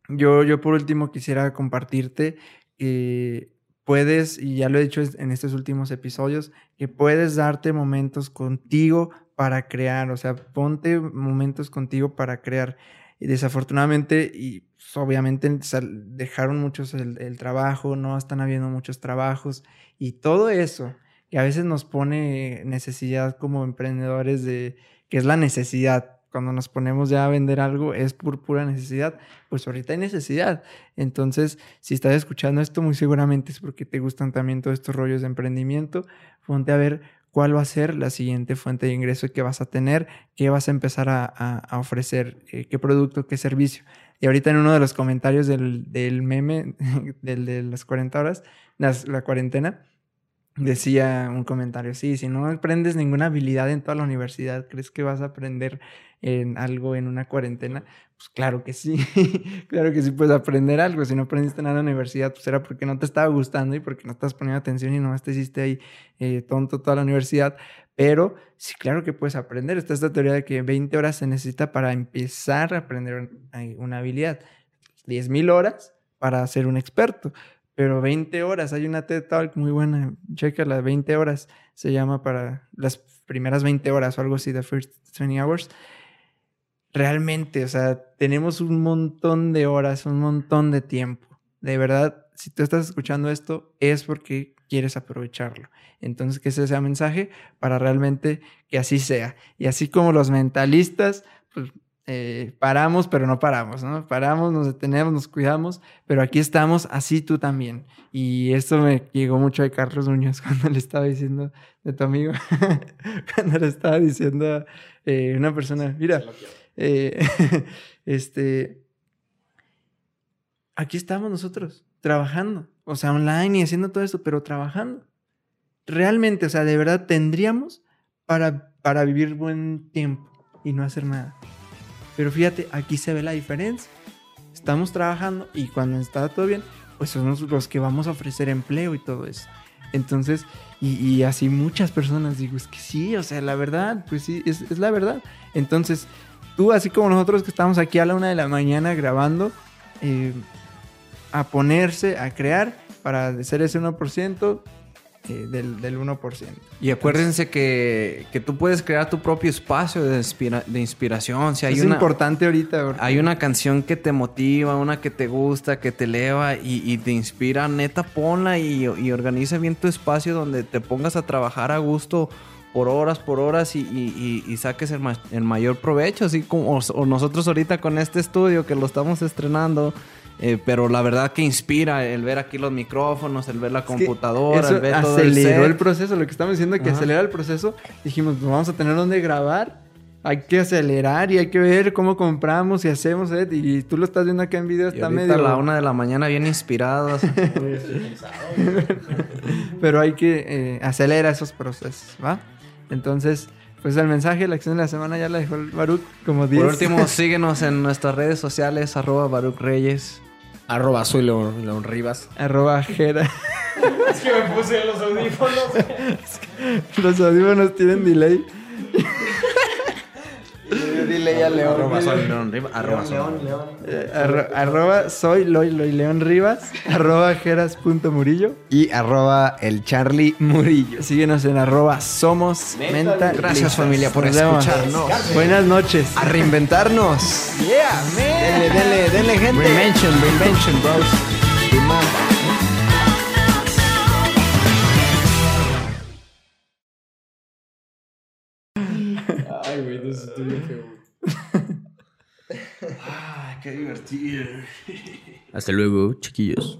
Speaker 5: yo, yo por último quisiera compartirte que puedes, y ya lo he dicho en estos últimos episodios, que puedes darte momentos contigo para crear, o sea, ponte momentos contigo para crear. Y desafortunadamente, y pues, obviamente dejaron muchos el, el trabajo, no están habiendo muchos trabajos, y todo eso que a veces nos pone necesidad como emprendedores de, que es la necesidad. Cuando nos ponemos ya a vender algo es por pura necesidad. Pues ahorita hay necesidad. Entonces, si estás escuchando esto, muy seguramente es porque te gustan también todos estos rollos de emprendimiento. Ponte a ver cuál va a ser la siguiente fuente de ingreso que vas a tener, qué vas a empezar a, a, a ofrecer, eh, qué producto, qué servicio. Y ahorita en uno de los comentarios del, del meme, *laughs* del de las 40 horas, las, la cuarentena, decía un comentario, sí, si no aprendes ninguna habilidad en toda la universidad, ¿crees que vas a aprender en algo en una cuarentena? Pues claro que sí, *laughs* claro que sí puedes aprender algo. Si no aprendiste nada en la universidad, pues era porque no te estaba gustando y porque no estás poniendo atención y nomás te hiciste ahí eh, tonto toda la universidad. Pero sí, claro que puedes aprender. Está esta teoría de que 20 horas se necesita para empezar a aprender una habilidad. 10.000 horas para ser un experto pero 20 horas. Hay una TED Talk muy buena, chécala, 20 horas se llama para las primeras 20 horas o algo así, The First 20 Hours. Realmente, o sea, tenemos un montón de horas, un montón de tiempo. De verdad, si tú estás escuchando esto, es porque quieres aprovecharlo. Entonces, que ese sea mensaje para realmente que así sea. Y así como los mentalistas, pues eh, paramos, pero no paramos, ¿no? Paramos, nos detenemos, nos cuidamos, pero aquí estamos, así tú también. Y esto me llegó mucho de Carlos Muñoz *laughs* cuando le estaba diciendo, de tu amigo, *laughs* cuando le estaba diciendo a eh, una persona, mira, eh, *laughs* este, aquí estamos nosotros, trabajando, o sea, online y haciendo todo esto, pero trabajando. Realmente, o sea, de verdad tendríamos para, para vivir buen tiempo y no hacer nada. Pero fíjate, aquí se ve la diferencia. Estamos trabajando y cuando está todo bien, pues somos los que vamos a ofrecer empleo y todo eso. Entonces, y, así muchas personas digo, es que sí, o sea, la verdad, pues sí, es, la verdad. Entonces, tú, así como nosotros que estamos aquí a la una de la mañana grabando, eh, a ponerse, a crear para ser ese 1%, eh, del, del, 1%.
Speaker 1: Y acuérdense que, que, tú puedes crear tu propio espacio de, de inspiración. Si hay
Speaker 5: es
Speaker 1: una,
Speaker 5: importante ahorita.
Speaker 1: Hay una canción que te motiva, una que te gusta, que te eleva y, y te inspira, neta, ponla y, y, organiza bien tu espacio donde te pongas a trabajar a gusto por horas, por horas y, saques el, el, mayor provecho, así como o nosotros ahorita con este estudio que lo estamos estrenando eh, pero la verdad que inspira el ver aquí los micrófonos, el ver la computadora, el ver todo
Speaker 5: aceleró
Speaker 1: el,
Speaker 5: el, proceso. Lo que estamos diciendo que acelera el proceso. Dijimos, vamos a tener donde grabar. Hay que acelerar y hay que ver cómo compramos y hacemos. Y tú lo estás viendo acá en video, está medio.
Speaker 1: a la una de la mañana bien inspirados. *laughs*
Speaker 5: pero hay que eh, acelerar esos procesos, ¿va? Entonces, pues el mensaje, la acción de la semana ya la dejó el Baruch como 10.
Speaker 1: Por último, *laughs* síguenos en nuestras redes sociales, arroba Baruch Reyes.
Speaker 2: Arroba soy León, León Rivas.
Speaker 5: Arroba Jera.
Speaker 2: es que me puse los audífonos.
Speaker 5: los audífonos tienen delay.
Speaker 3: Dile ya León.
Speaker 1: Arroba soy León Rivas. Arroba
Speaker 3: León, León.
Speaker 5: Eh, arro, arroba soy Loy, Loy León Rivas. *laughs* arroba Jeras.murillo.
Speaker 3: Y arroba el Charlie Murillo.
Speaker 5: Síguenos en arroba somos menta.
Speaker 1: Gracias familia por escucharnos.
Speaker 5: Buenas noches.
Speaker 3: A reinventarnos.
Speaker 5: Yeah, man.
Speaker 3: Denle, denle, denle gente.
Speaker 1: Reinvention, reinvention, bros.
Speaker 2: Ay, güey, eso estuvo feo. *laughs*
Speaker 1: Ay, qué divertido.
Speaker 2: Hasta luego, chiquillos.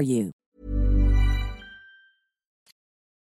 Speaker 7: for you.